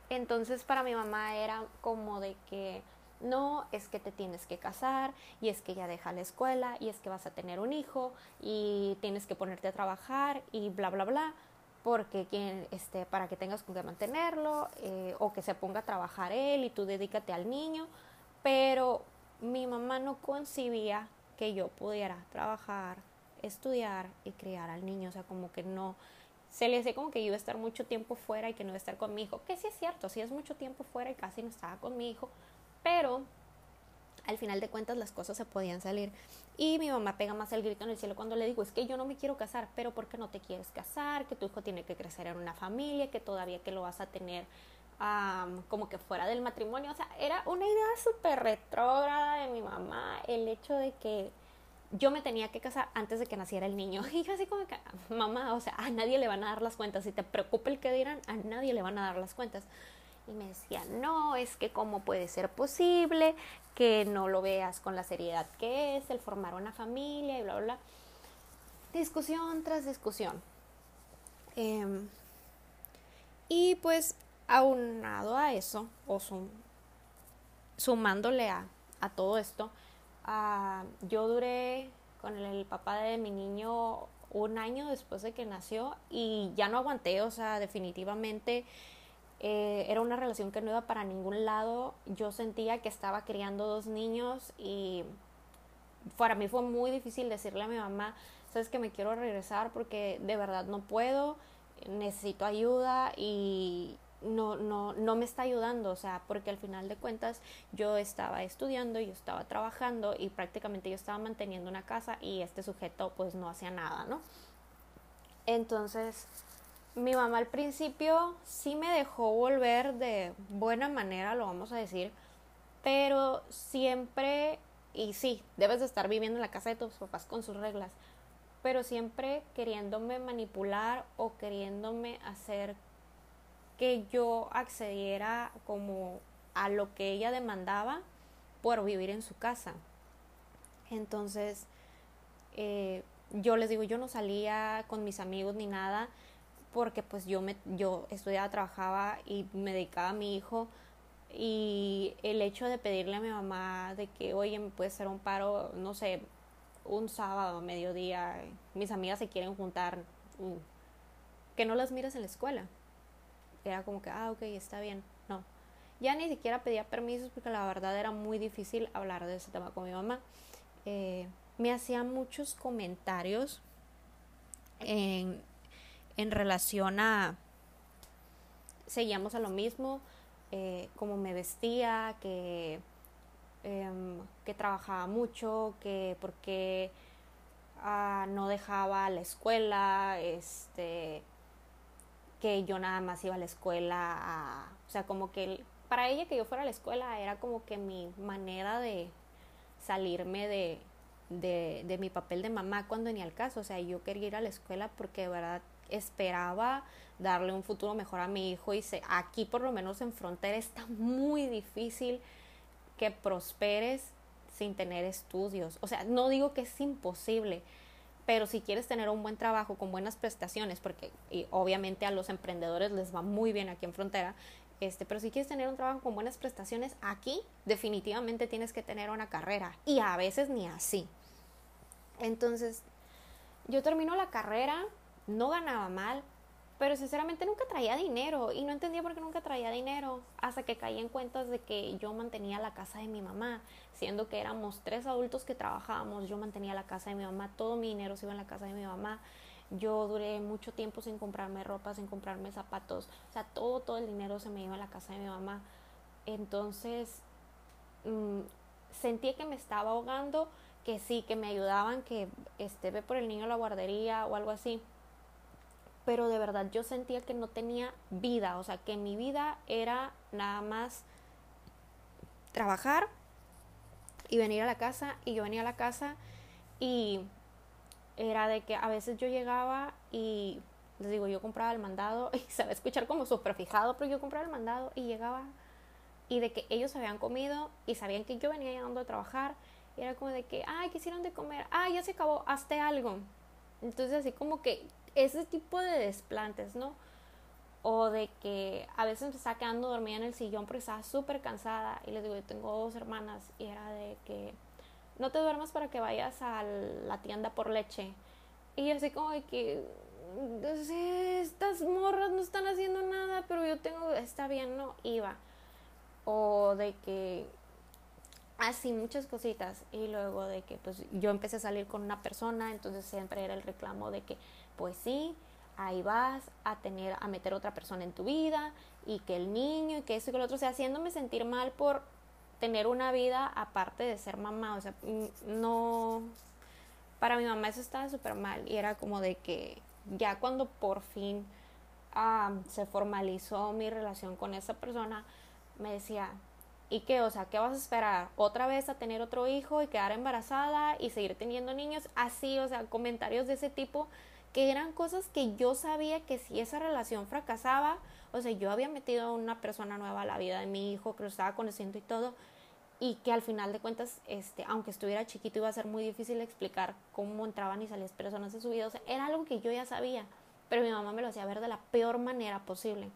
Entonces para mi mamá era como de que no, es que te tienes que casar y es que ya deja la escuela y es que vas a tener un hijo y tienes que ponerte a trabajar y bla, bla, bla porque quien, este, para que tengas con qué mantenerlo eh, o que se ponga a trabajar él y tú dedícate al niño, pero mi mamá no concibía que yo pudiera trabajar, estudiar y criar al niño, o sea, como que no, se le hace como que iba a estar mucho tiempo fuera y que no iba a estar con mi hijo, que sí es cierto, sí es mucho tiempo fuera y casi no estaba con mi hijo, pero al final de cuentas las cosas se podían salir. Y mi mamá pega más el grito en el cielo cuando le digo, es que yo no me quiero casar, pero ¿por qué no te quieres casar? Que tu hijo tiene que crecer en una familia, que todavía que lo vas a tener como que fuera del matrimonio. O sea, era una idea súper retrógrada de mi mamá el hecho de que yo me tenía que casar antes de que naciera el niño. Y así como que, mamá, o sea, a nadie le van a dar las cuentas. Si te preocupa el que dirán, a nadie le van a dar las cuentas. Y me decía, no, es que cómo puede ser posible que no lo veas con la seriedad que es el formar una familia y bla, bla, bla. Discusión tras discusión. Em, y pues aunado a eso, o sumándole a, todo esto, ah, yo duré con el, papá de mi niño un año después de que nació y ya no aguanté, o sea, definitivamente eh, era una relación que no iba para ningún lado. Yo sentía que estaba criando dos niños y para mí fue muy difícil decirle a mi mamá, sabes que me quiero regresar porque de verdad no puedo, necesito ayuda y, no, no, no me está ayudando, o sea, porque al final de cuentas yo estaba estudiando, yo estaba trabajando y prácticamente yo estaba manteniendo una casa y este sujeto pues no hacía nada, ¿no? Entonces, mi mamá al principio sí me dejó volver de buena manera, lo vamos a decir, pero siempre, y sí, debes de estar viviendo en la casa de tus papás con sus reglas, pero siempre queriéndome manipular o queriéndome hacer que yo accediera como a lo que ella demandaba por vivir en su casa. Entonces, eh, yo les digo, yo no salía con mis amigos ni nada porque pues yo me yo estudiaba, trabajaba y me dedicaba a mi hijo y el hecho de pedirle a mi mamá de que, oye, me puede hacer un paro, no sé, un sábado mediodía, mis amigas se quieren juntar, uh, que no las mires en la escuela. Era como que, ah, ok, está bien. No. Ya ni siquiera pedía permisos porque la verdad era muy difícil hablar de ese tema con mi mamá. Eh, me hacía muchos comentarios en, en relación a, seguíamos a lo mismo, eh, cómo me vestía, que, em, que trabajaba mucho, que porque ah, no dejaba la escuela, este, que yo nada más iba a la escuela, o sea, como que para ella que yo fuera a la escuela era como que mi manera de salirme de, de, de mi papel de mamá cuando ni al caso, o sea, yo quería ir a la escuela porque de verdad esperaba darle un futuro mejor a mi hijo y sé, aquí por lo menos en frontera está muy difícil que prosperes sin tener estudios. O sea, no digo que es imposible, pero si quieres tener un buen trabajo con buenas prestaciones, porque obviamente a los emprendedores les va muy bien aquí en frontera, este, pero si quieres tener un trabajo con buenas prestaciones, aquí definitivamente tienes que tener una carrera y a veces ni así. Entonces, yo termino la carrera, no ganaba mal, pero sinceramente nunca traía dinero y no entendía por qué nunca traía dinero hasta que caí en cuentas de que yo mantenía la casa de mi mamá, siendo que éramos tres adultos que trabajábamos, yo mantenía la casa de mi mamá, todo mi dinero se iba en la casa de mi mamá. Yo duré mucho tiempo sin comprarme ropa, sin comprarme zapatos, o sea, todo, todo el dinero se me iba a la casa de mi mamá. Entonces, mmm, sentí que me estaba ahogando, que sí, que me ayudaban, que este, ve por el niño a la guardería o algo así pero de verdad yo sentía que no tenía vida, o sea, que mi vida era nada más trabajar y venir a la casa y yo venía a la casa y era de que a veces yo llegaba y les digo, yo compraba el mandado y se va a escuchar como súper fijado, pero yo compraba el mandado y llegaba y de que ellos habían comido y sabían que yo venía llegando a trabajar y era como de que, ay, quisieron de comer, ay, ya se acabó, hazte algo. Entonces así como que ese tipo de desplantes, ¿no? O de que a veces me estaba quedando dormida en el sillón porque estaba súper cansada y les digo, yo tengo dos hermanas y era de que no te duermas para que vayas a la tienda por leche. Y así como de que, estas morras no están haciendo nada, pero yo tengo, está bien, no, iba. O de que así muchas cositas y luego de que pues yo empecé a salir con una persona entonces siempre era el reclamo de que pues sí ahí vas a tener a meter otra persona en tu vida y que el niño y que eso y que lo otro o sea haciéndome sentir mal por tener una vida aparte de ser mamá o sea no para mi mamá eso estaba súper mal y era como de que ya cuando por fin se formalizó mi relación con esa persona me decía ¿Y qué? O sea, ¿qué vas a esperar? ¿Otra vez a tener otro hijo y quedar embarazada y seguir teniendo niños? Así, o sea, comentarios de ese tipo que eran cosas que yo sabía que si esa relación fracasaba, o sea, yo había metido a una persona nueva a la vida de mi hijo, que lo estaba conociendo y todo, y que al final de cuentas, este, aunque estuviera chiquito, iba a ser muy difícil explicar cómo entraban y salían personas de su vida. O sea, era algo que yo ya sabía, pero mi mamá me lo hacía ver de la peor manera posible.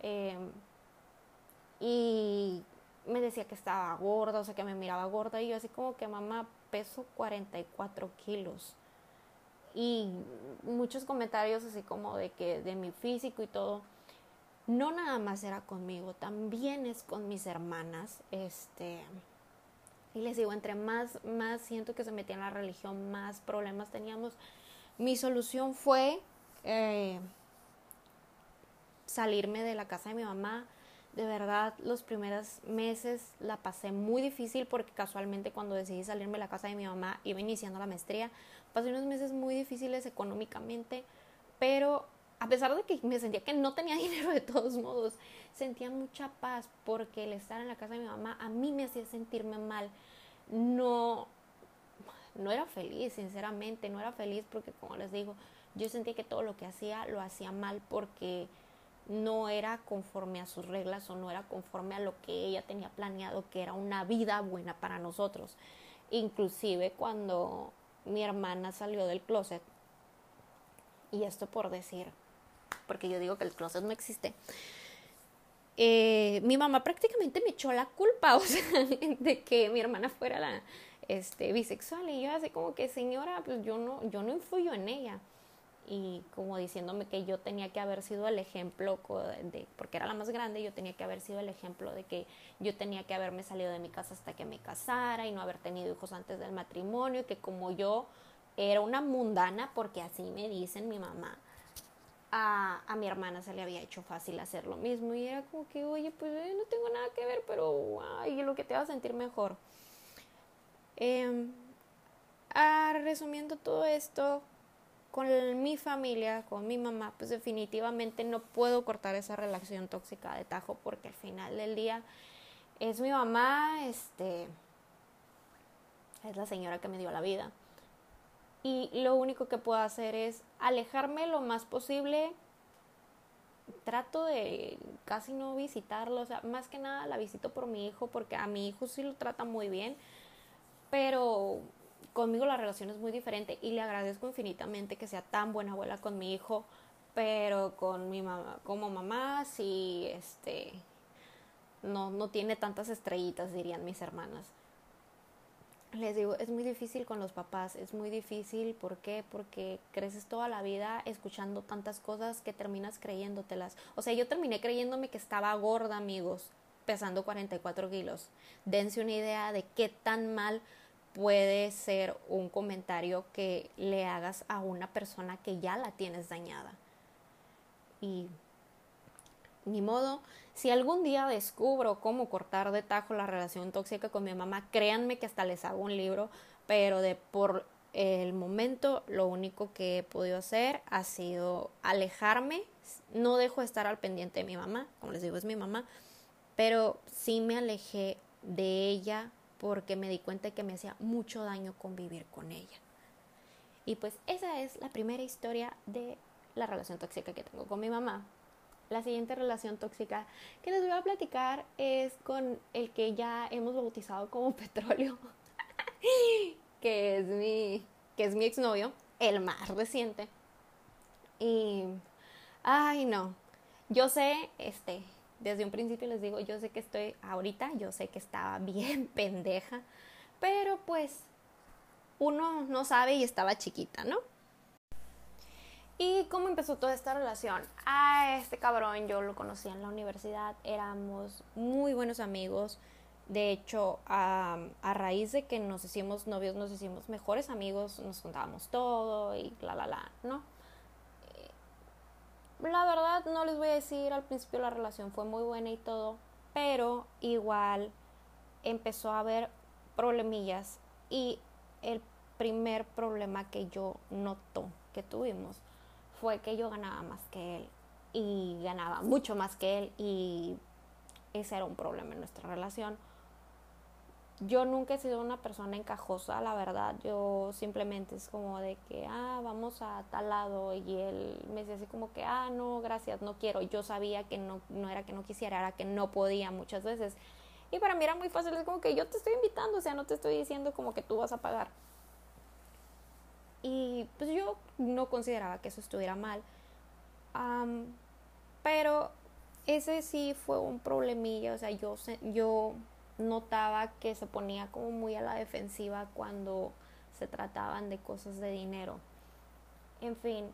Eh, y me decía que estaba gorda, o sea, que me miraba gorda y yo así como que mamá peso 44 kilos. Y muchos comentarios así como de que de mi físico y todo. No nada más era conmigo, también es con mis hermanas. Este, y les digo, entre más, más siento que se metía en la religión, más problemas teníamos. Mi solución fue eh, salirme de la casa de mi mamá, de verdad, los primeros meses la pasé muy difícil porque casualmente cuando decidí salirme de la casa de mi mamá iba iniciando la maestría. Pasé unos meses muy difíciles económicamente, pero a pesar de que me sentía que no tenía dinero de todos modos, sentía mucha paz porque el estar en la casa de mi mamá a mí me hacía sentirme mal. No, no era feliz, sinceramente, no era feliz porque, como les digo, yo sentía que todo lo que hacía lo hacía mal porque no era conforme a sus reglas o no era conforme a lo que ella tenía planeado, que era una vida buena para nosotros. Inclusive cuando mi hermana salió del closet, y esto por decir, porque yo digo que el closet no existe, eh, mi mamá prácticamente me echó la culpa, o sea, de que mi hermana fuera la este, bisexual y yo así como que señora, pues yo no, yo no influyo en ella y como diciéndome que yo tenía que haber sido el ejemplo de, porque era la más grande, yo tenía que haber sido el ejemplo de que yo tenía que haberme salido de mi casa hasta que me casara y no haber tenido hijos antes del matrimonio, que como yo era una mundana, porque así me dicen mi mamá, a, a, mi hermana se le había hecho fácil hacer lo mismo y era como que, oye, pues eh, no tengo nada que ver, pero ay, lo que te va a sentir mejor. Eh, resumiendo todo esto, con mi familia, con mi mamá, pues definitivamente no puedo cortar esa relación tóxica de tajo porque al final del día es mi mamá, este, es la señora que me dio la vida. Y lo único que puedo hacer es alejarme lo más posible. Trato de casi no visitarlo, o sea, más que nada la visito por mi hijo porque a mi hijo sí lo trata muy bien, pero conmigo la relación es muy diferente y le agradezco infinitamente que sea tan buena abuela con mi hijo, pero con mi mamá, como mamá, sí, este, no, no tiene tantas estrellitas, dirían mis hermanas. Les digo, es muy difícil con los papás, es muy difícil, ¿por qué? Porque creces toda la vida escuchando tantas cosas que terminas creyéndotelas. O sea, yo terminé creyéndome que estaba gorda, amigos, pesando 44 kilos. Dense una idea de qué tan mal puede ser un comentario que le hagas a una persona que ya la tienes dañada. Y ni modo, si algún día descubro cómo cortar de tajo la relación tóxica con mi mamá, créanme que hasta les hago un libro, pero de por el momento lo único que he podido hacer ha sido alejarme, no dejo de estar al pendiente de mi mamá, como les digo es mi mamá, pero sí me alejé de ella porque me di cuenta que me hacía mucho daño convivir con ella. Y pues esa es la primera historia de la relación tóxica que tengo con mi mamá. La siguiente relación tóxica que les voy a platicar es con el que ya hemos bautizado como petróleo, que es mi, que es mi exnovio, el más reciente. Y, ay no, yo sé, este, desde un principio les digo, yo sé que estoy ahorita, yo sé que estaba bien pendeja, pero pues uno no sabe y estaba chiquita, ¿no? ¿Y cómo empezó toda esta relación? A este cabrón yo lo conocí en la universidad, éramos muy buenos amigos. De hecho, a, a, raíz de que nos hicimos novios, nos hicimos mejores amigos, nos contábamos todo y la, la, la, ¿no? La verdad no les voy a decir, al principio la relación fue muy buena y todo, pero igual empezó a haber problemillas y el primer problema que yo noto que tuvimos fue que yo ganaba más que él y ganaba mucho más que él y ese era un problema en nuestra relación yo nunca he sido una persona encajosa, la verdad. Yo simplemente es como de que, ah, vamos a tal lado. Y él me decía así como que, ah, no, gracias, no quiero. Yo sabía que no, no era que no quisiera, era que no podía muchas veces. Y para mí era muy fácil, es como que yo te estoy invitando, o sea, no te estoy diciendo como que tú vas a pagar. Y pues yo no consideraba que eso estuviera mal. pero ese sí fue un problemilla, o sea, yo, yo notaba que se ponía como muy a la defensiva cuando se trataban de cosas de dinero. En fin,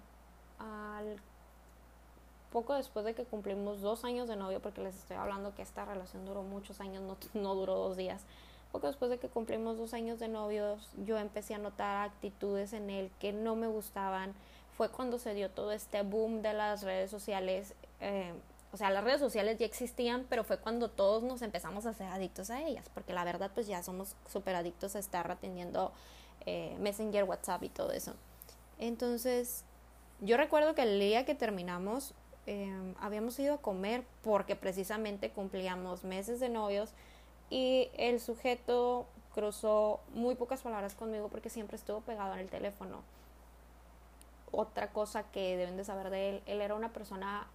poco después de que cumplimos dos años de novio, porque les estoy hablando que esta relación duró muchos años, no, no duró dos días, poco después de que cumplimos dos años de novios, yo empecé a notar actitudes en él que no me gustaban. Fue cuando se dio todo este boom de las redes sociales. Eh, o sea, las redes sociales ya existían, pero fue cuando todos nos empezamos a ser adictos a ellas, porque la verdad pues ya somos súper adictos a estar atendiendo eh, Messenger, WhatsApp y todo eso. Entonces, yo recuerdo que el día que terminamos, em, habíamos ido a comer porque precisamente cumplíamos meses de novios y el sujeto cruzó muy pocas palabras conmigo porque siempre estuvo pegado en el teléfono. Otra cosa que deben de saber de él, él era una persona,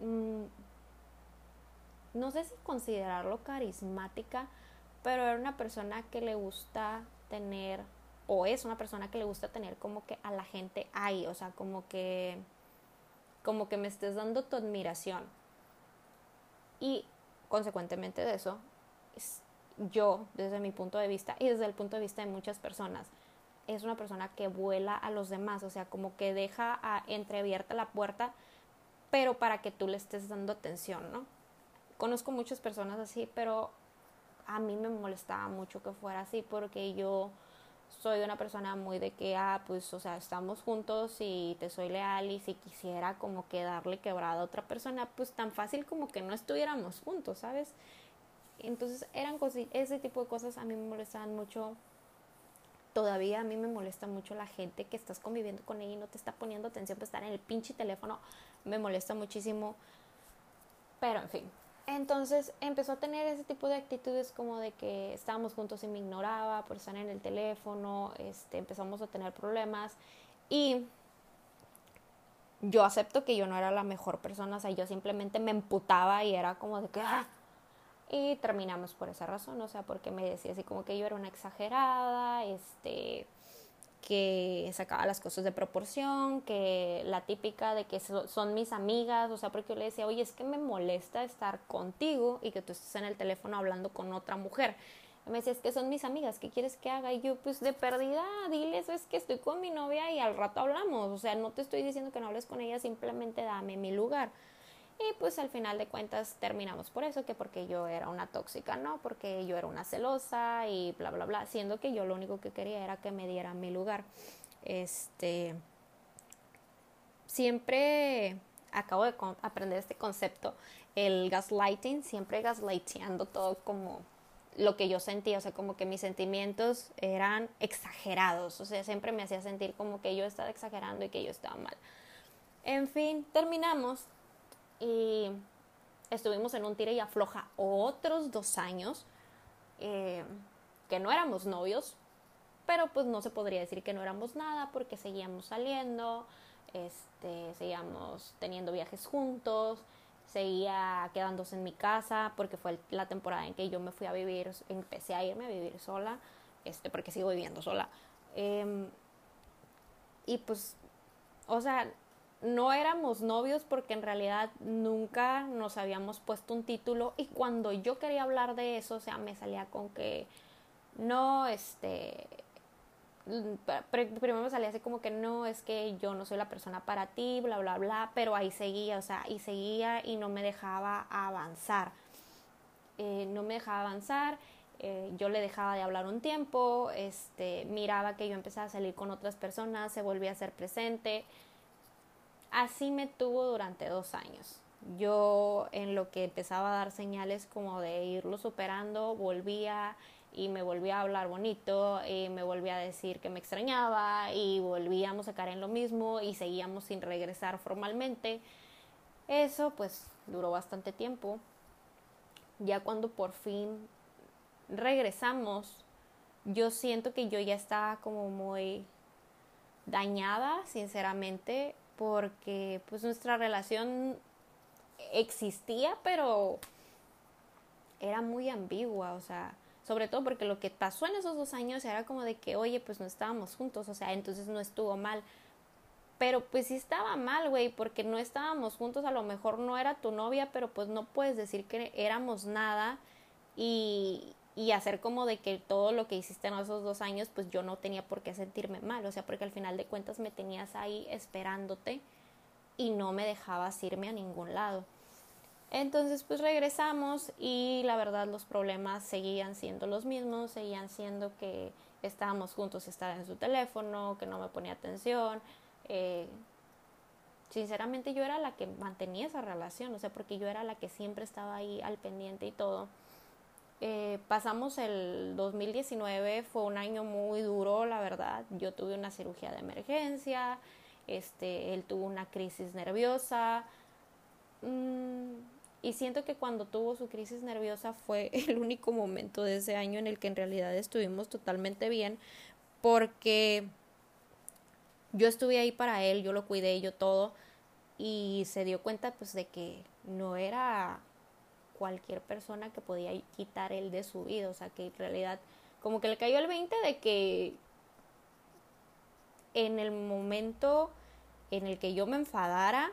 mm, no sé si considerarlo carismática, pero era una persona que le gusta tener, o es una persona que le gusta tener como que a la gente ahí, o sea, como que, como que me estés dando tu admiración. Y consecuentemente de eso, yo, desde mi punto de vista y desde el punto de vista de muchas personas, es una persona que vuela a los demás, o sea, como que deja entreabierta la puerta, pero para que tú le estés dando atención, ¿no? Conozco muchas personas así, pero a mí me molestaba mucho que fuera así porque yo soy una persona muy de que, ah, pues, o sea, estamos juntos y te soy leal y si quisiera como que darle quebrada a otra persona, pues tan fácil como que no estuviéramos juntos, ¿sabes? Entonces eran ese tipo de cosas a mí me molestaban mucho. Todavía a mí me molesta mucho la gente que estás conviviendo con ella y no te está poniendo atención por estar en el pinche teléfono. Me molesta muchísimo. Pero en fin. Entonces empezó a tener ese tipo de actitudes como de que estábamos juntos y me ignoraba por estar en el teléfono. Este, empezamos a tener problemas. Y yo acepto que yo no era la mejor persona. O sea, yo simplemente me emputaba y era como de que... ¡ah! Y terminamos por esa razón, o sea, porque me decía así como que yo era una exagerada, este, que sacaba las cosas de proporción, que la típica de que son mis amigas, o sea, porque yo le decía, oye, es que me molesta estar contigo y que tú estés en el teléfono hablando con otra mujer. Y me decía, es que son mis amigas, ¿qué quieres que haga? Y yo, pues de perdida, diles, es que estoy con mi novia y al rato hablamos, o sea, no te estoy diciendo que no hables con ella, simplemente dame mi lugar. Y pues al final de cuentas terminamos por eso, que porque yo era una tóxica, ¿no? Porque yo era una celosa y bla, bla, bla, siendo que yo lo único que quería era que me diera mi lugar. Este, siempre acabo de aprender este concepto, el gaslighting, siempre gaslighteando todo como lo que yo sentía, o sea, como que mis sentimientos eran exagerados, o sea, siempre me hacía sentir como que yo estaba exagerando y que yo estaba mal. En fin, terminamos y estuvimos en un tira y afloja otros dos años, eh, que no éramos novios, pero pues no se podría decir que no éramos nada porque seguíamos saliendo, este, seguíamos teniendo viajes juntos, seguía quedándose en mi casa porque fue la temporada en que yo me fui a vivir, empecé a irme a vivir sola, este, porque sigo viviendo sola. Em, y pues, o sea, no éramos novios porque en realidad nunca nos habíamos puesto un título y cuando yo quería hablar de eso, o sea, me salía con que no, este, primero me salía así como que no, es que yo no soy la persona para ti, bla, bla, bla, pero ahí seguía, o sea, y seguía y no me dejaba avanzar, eh, no me dejaba avanzar. Eh, yo le dejaba de hablar un tiempo, este, miraba que yo empezaba a salir con otras personas, se volvía a ser presente, Así me tuvo durante dos años. Yo en lo que empezaba a dar señales como de irlo superando, volvía y me volvía a hablar bonito y me volvía a decir que me extrañaba y volvíamos a caer en lo mismo y seguíamos sin regresar formalmente. Eso pues duró bastante tiempo. Ya cuando por fin regresamos, yo siento que yo ya estaba como muy dañada, sinceramente, porque pues nuestra relación existía, pero era muy ambigua, o sea, sobre todo porque lo que pasó en esos dos años era como de que, oye, pues no estábamos juntos, o sea, entonces no estuvo mal. Pero pues sí estaba mal, güey, porque no estábamos juntos, a lo mejor no era tu novia, pero pues no puedes decir que éramos nada y, y hacer como de que todo lo que hiciste en esos dos años, pues yo no tenía por qué sentirme mal, o sea, porque al final de cuentas me tenías ahí esperándote y no me dejabas irme a ningún lado. Entonces pues regresamos y la verdad los problemas seguían siendo los mismos, seguían siendo que estábamos juntos, estaba en su teléfono, que no me ponía atención. Eh, sinceramente yo era la que mantenía esa relación, o sea, porque yo era la que siempre estaba ahí al pendiente y todo. Eh, pasamos el 2019, fue un año muy duro, la verdad. Yo tuve una cirugía de emergencia, este, él tuvo una crisis nerviosa. Mm, y siento que cuando tuvo su crisis nerviosa fue el único momento de ese año en el que en realidad estuvimos totalmente bien, porque yo estuve ahí para él, yo lo cuidé, yo todo, y se dio cuenta pues de que no era cualquier persona que podía quitar él de su vida, o sea que en realidad como que le cayó el 20 de que en el momento en el que yo me enfadara,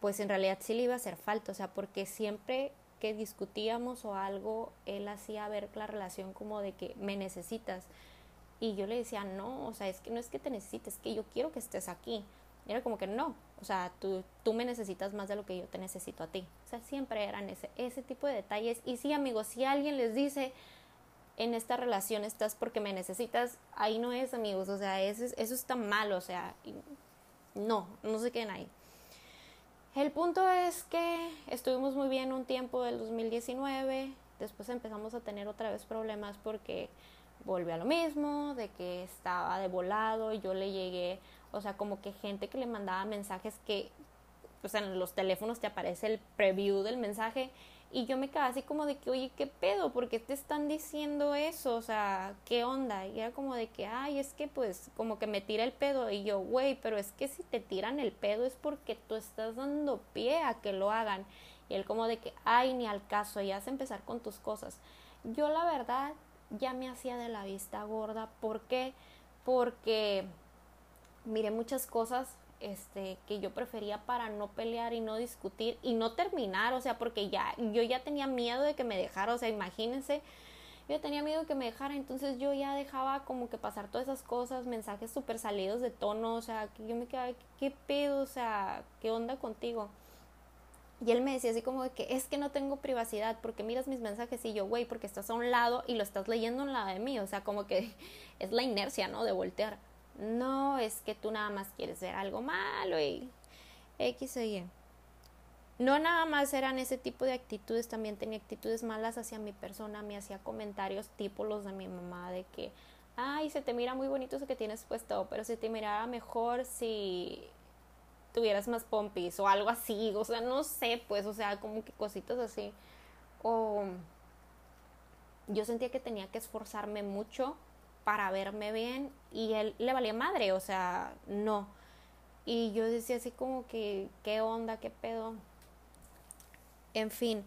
pues en realidad sí le iba a hacer falta, o sea, porque siempre que discutíamos o algo, él hacía ver la relación como de que me necesitas. Y yo le decía, no, o sea, es que no es que te necesites, es que yo quiero que estés aquí. Era como que no, o sea, tú, tú me necesitas más de lo que yo te necesito a ti. O sea, siempre eran ese, ese tipo de detalles. Y sí, amigos, si alguien les dice, en esta relación estás porque me necesitas, ahí no es, amigos, o sea, eso, eso está mal, o sea, no, no se queden ahí. El punto es que estuvimos muy bien un tiempo del 2019, después empezamos a tener otra vez problemas porque volvió a lo mismo, de que estaba de volado, y yo le llegué, o sea, como que gente que le mandaba mensajes que, o sea, en los teléfonos te aparece el preview del mensaje y yo me quedaba así como de que, oye, ¿qué pedo? ¿Por qué te están diciendo eso? O sea, ¿qué onda? Y era como de que, ay, es que pues como que me tira el pedo. Y yo, güey, pero es que si te tiran el pedo es porque tú estás dando pie a que lo hagan. Y él como de que, ay, ni al caso, ya has empezar con tus cosas. Yo la verdad ya me hacía de la vista gorda. ¿Por qué? Porque miré muchas cosas este, que yo prefería para no pelear y no discutir y no terminar, o sea, porque ya yo ya tenía miedo de que me dejara, o sea, imagínense, yo tenía miedo de que me dejara, entonces yo ya dejaba como que pasar todas esas cosas, mensajes súper salidos de tono, o sea, que yo me quedaba, ¿qué pedo? O sea, ¿qué onda contigo? Y él me decía así como de que es que no tengo privacidad porque miras mis mensajes y yo, güey, porque estás a un lado y lo estás leyendo a un lado de mí, o sea, como que es la inercia, ¿no? De voltear. No, es que tú nada más quieres ver algo malo y X o Y. No nada más eran ese tipo de actitudes, también tenía actitudes malas hacia mi persona, me hacía comentarios tipo los de mi mamá de que, ay, se te mira muy bonito eso que tienes puesto, pero se te mirara mejor si tuvieras más pompis o algo así, o sea, no sé, pues, o sea, como que cositas así. O yo sentía que tenía que esforzarme mucho para verme bien y él le valía madre, o sea, no. Y yo decía así como que, ¿qué onda? ¿Qué pedo? En fin,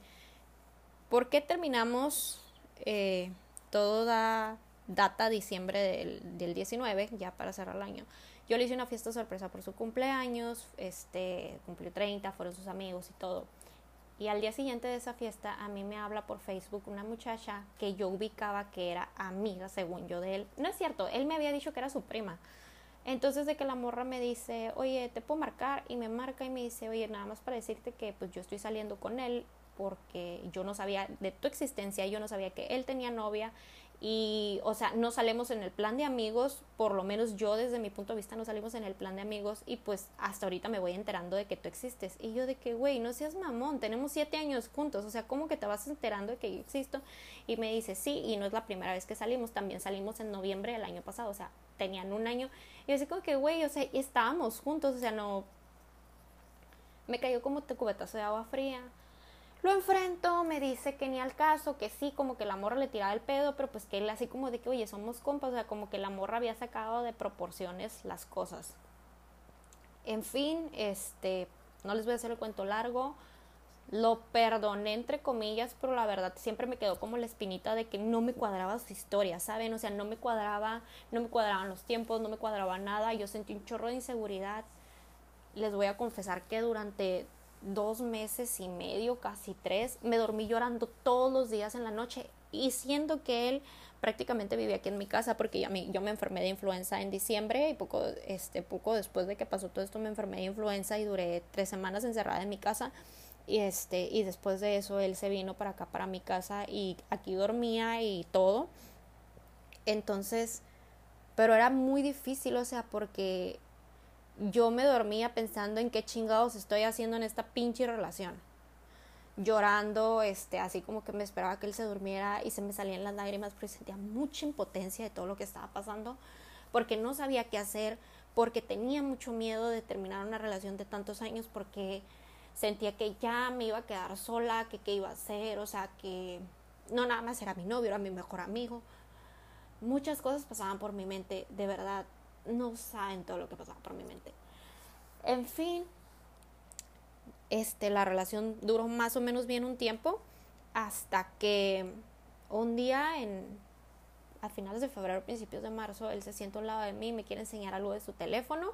¿por qué terminamos? Eh, todo da data diciembre del, del 19, ya para cerrar el año. Yo le hice una fiesta sorpresa por su cumpleaños, este, cumplió 30, fueron sus amigos y todo. Y al día siguiente de esa fiesta a mí me habla por Facebook una muchacha que yo ubicaba que era amiga, según yo, de él. No es cierto, él me había dicho que era su prima. Entonces de que la morra me dice, oye, te puedo marcar y me marca y me dice, oye, nada más para decirte que pues yo estoy saliendo con él porque yo no sabía de tu existencia, yo no sabía que él tenía novia y, o sea, no salimos en el plan de amigos, por lo menos yo desde mi punto de vista no salimos en el plan de amigos y pues hasta ahorita me voy enterando de que tú existes. Y yo de que, güey, no seas mamón, tenemos siete años juntos, o sea, ¿cómo que te vas enterando de que yo existo? Y me dice, sí, y no es la primera vez que salimos, también salimos en noviembre del año pasado, o sea, tenían un año. Y así como que, güey, o sea, estábamos juntos, o sea, no... Me cayó como te cubetazo de agua fría lo enfrento, me dice que ni al caso, que sí, como que la morra le tiraba el pedo, pero pues que él así como de que, oye, somos compas, o sea, como que la morra había sacado de proporciones las cosas. En fin, este, no les voy a hacer el cuento largo, lo perdoné entre comillas, pero la verdad siempre me quedó como la espinita de que no me cuadraba su historia, ¿saben? O sea, no me cuadraba, no me cuadraban los tiempos, no me cuadraba nada, yo sentí un chorro de inseguridad. Les voy a confesar que durante dos meses y medio, casi tres, me dormí llorando todos los días en la noche y siendo que él prácticamente vivía aquí en mi casa porque yo, yo me enfermé de influenza en diciembre y poco, este, poco después de que pasó todo esto me enfermé de influenza y duré tres semanas encerrada en mi casa. Y este y después de eso él se vino para acá para mi casa y aquí dormía y todo. Entonces pero era muy difícil o sea porque yo me dormía pensando en qué chingados estoy haciendo en esta pinche relación. Llorando, este, así como que me esperaba que él se durmiera y se me salían las lágrimas porque sentía mucha impotencia de todo lo que estaba pasando, porque no sabía qué hacer, porque tenía mucho miedo de terminar una relación de tantos años porque sentía que ya me iba a quedar sola, que qué iba a hacer, o sea, que no nada más era mi novio, era mi mejor amigo. Muchas cosas pasaban por mi mente, de verdad, no saben todo lo que pasaba por mi mente. En fin, este, la relación duró más o menos bien un tiempo hasta que un día en a finales de febrero, principios de marzo, él se sienta a un lado de mí y me quiere enseñar algo de su teléfono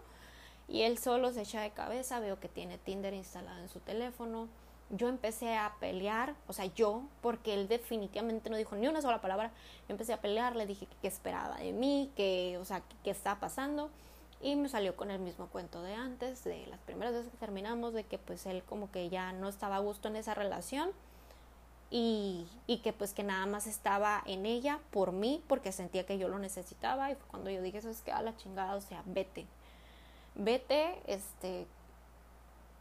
y él solo se echa de cabeza, veo que tiene Tinder instalado en su teléfono. Yo empecé a pelear, o sea, yo, porque él definitivamente no dijo ni una sola palabra. Yo empecé a pelear, le dije que, esperaba de mí, que, o sea, qué está pasando. Y me salió con el mismo cuento de antes, de las primeras veces que terminamos, de que pues él como que ya no estaba a gusto en esa relación y, y, que pues que nada más estaba en ella por mí porque sentía que yo lo necesitaba y fue cuando yo dije eso es que a la chingada, o sea, vete, vete, este,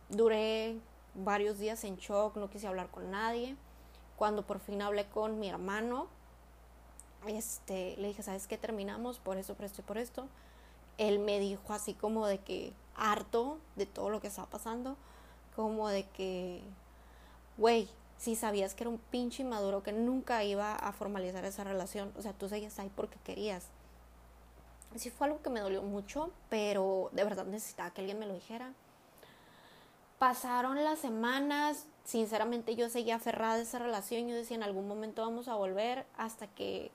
duré varios días en shock, no quise hablar con nadie, cuando por fin hablé con mi hermano, este, le dije, ¿sabes qué? Terminamos por eso, por esto y por esto, él me dijo así como de que harto de todo lo que estaba pasando, como de que, güey, si sabías que era un pinche inmaduro que nunca iba a formalizar esa relación, o sea, tú seguías ahí porque querías. Sí fue algo que me dolió mucho, pero de verdad necesitaba que alguien me lo dijera. Pasaron las semanas, sinceramente yo seguía aferrada a esa relación, yo decía en algún momento vamos a volver hasta que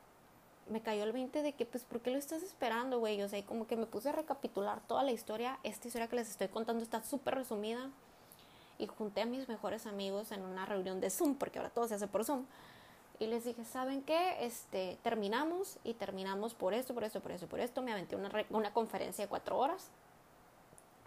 me cayó el 20 de que pues ¿por qué lo estás esperando, güey? O sea, como que me puse a recapitular toda la historia, esta historia que les estoy contando está súper resumida y junté a mis mejores amigos en una reunión de Zoom, porque ahora todo se hace por Zoom. Y les dije, ¿saben qué? Este, terminamos y terminamos por esto, por esto, por esto, por esto. Me aventé una, una conferencia de cuatro horas.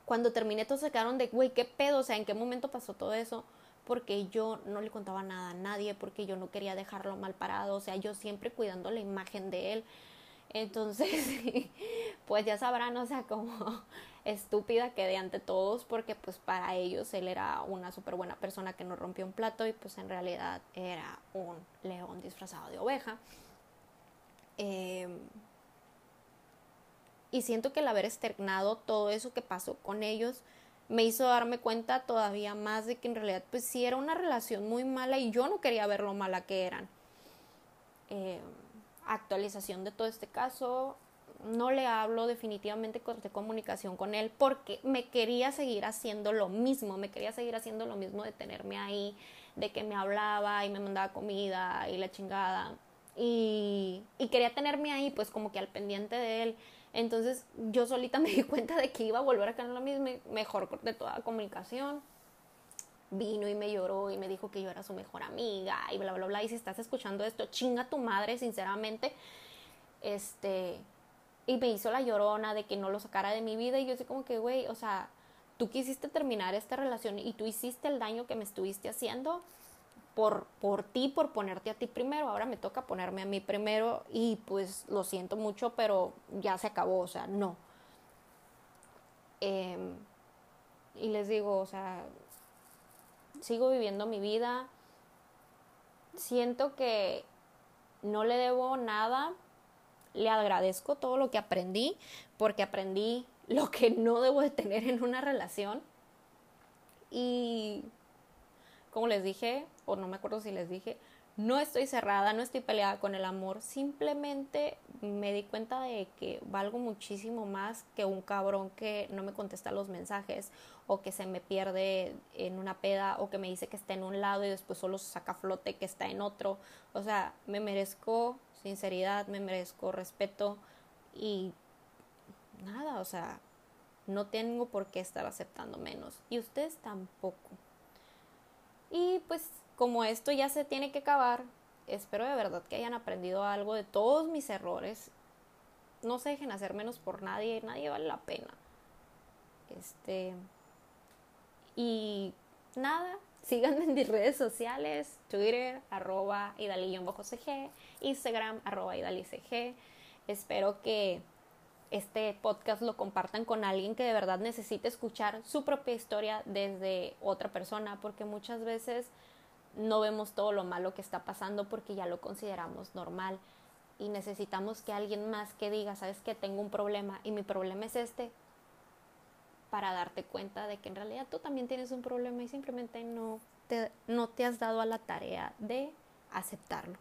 Cuando terminé, todos se quedaron de, güey, ¿qué pedo? O sea, ¿en qué momento pasó todo eso? Porque yo no le contaba nada a nadie, porque yo no quería dejarlo mal parado. O sea, yo siempre cuidando la imagen de él. Entonces, pues ya sabrán, o sea, como estúpida quedé ante todos porque pues para ellos él era una súper buena persona que no rompió un plato y pues en realidad era un león disfrazado de oveja. Em, y siento que el haber externado todo eso que pasó con ellos me hizo darme cuenta todavía más de que en realidad pues sí era una relación muy mala y yo no quería ver lo mala que eran. Em, actualización de todo este caso, no le hablo definitivamente corté comunicación con él porque me quería seguir haciendo lo mismo, me quería seguir haciendo lo mismo de tenerme ahí, de que me hablaba y me mandaba comida y la chingada. Y quería tenerme ahí pues como que al pendiente de él. Entonces yo solita me di cuenta de que iba a volver a caer lo mismo, mejor corté toda comunicación. Vino y me lloró y me dijo que yo era su mejor amiga y bla, bla, bla. Y si estás escuchando esto, chinga tu madre, sinceramente. Este, y me hizo la llorona de que no lo sacara de mi vida y yo sé como que, güey, o sea, tú quisiste terminar esta relación y tú hiciste el daño que me estuviste haciendo por, por ti, por ponerte a ti primero, ahora me toca ponerme a mí primero y pues lo siento mucho, pero ya se acabó, o sea, no. Em, y les digo, o sea, sigo viviendo mi vida, siento que no le debo nada le agradezco todo lo que aprendí, porque aprendí lo que no debo de tener en una relación. Y como les dije, o no me acuerdo si les dije, no estoy cerrada, no estoy peleada con el amor, simplemente me di cuenta de que valgo muchísimo más que un cabrón que no me contesta los mensajes o que se me pierde en una peda o que me dice que está en un lado y después solo saca flote que está en otro. O sea, me merezco sinceridad, me merezco respeto y nada, o sea, no tengo por qué estar aceptando menos y ustedes tampoco. Y pues como esto ya se tiene que acabar, espero de verdad que hayan aprendido algo de todos mis errores. No se dejen hacer menos por nadie, nadie vale la pena. Este y nada, Síganme en mis redes sociales, Twitter, arroba idali-cg, Instagram, arroba idalicg. Espero que este podcast lo compartan con alguien que de verdad necesite escuchar su propia historia desde otra persona, porque muchas veces no vemos todo lo malo que está pasando porque ya lo consideramos normal y necesitamos que alguien más que diga, sabes que tengo un problema y mi problema es este, para darte cuenta de que en realidad tú también tienes un problema y simplemente no te, no te has dado a la tarea de aceptarlo.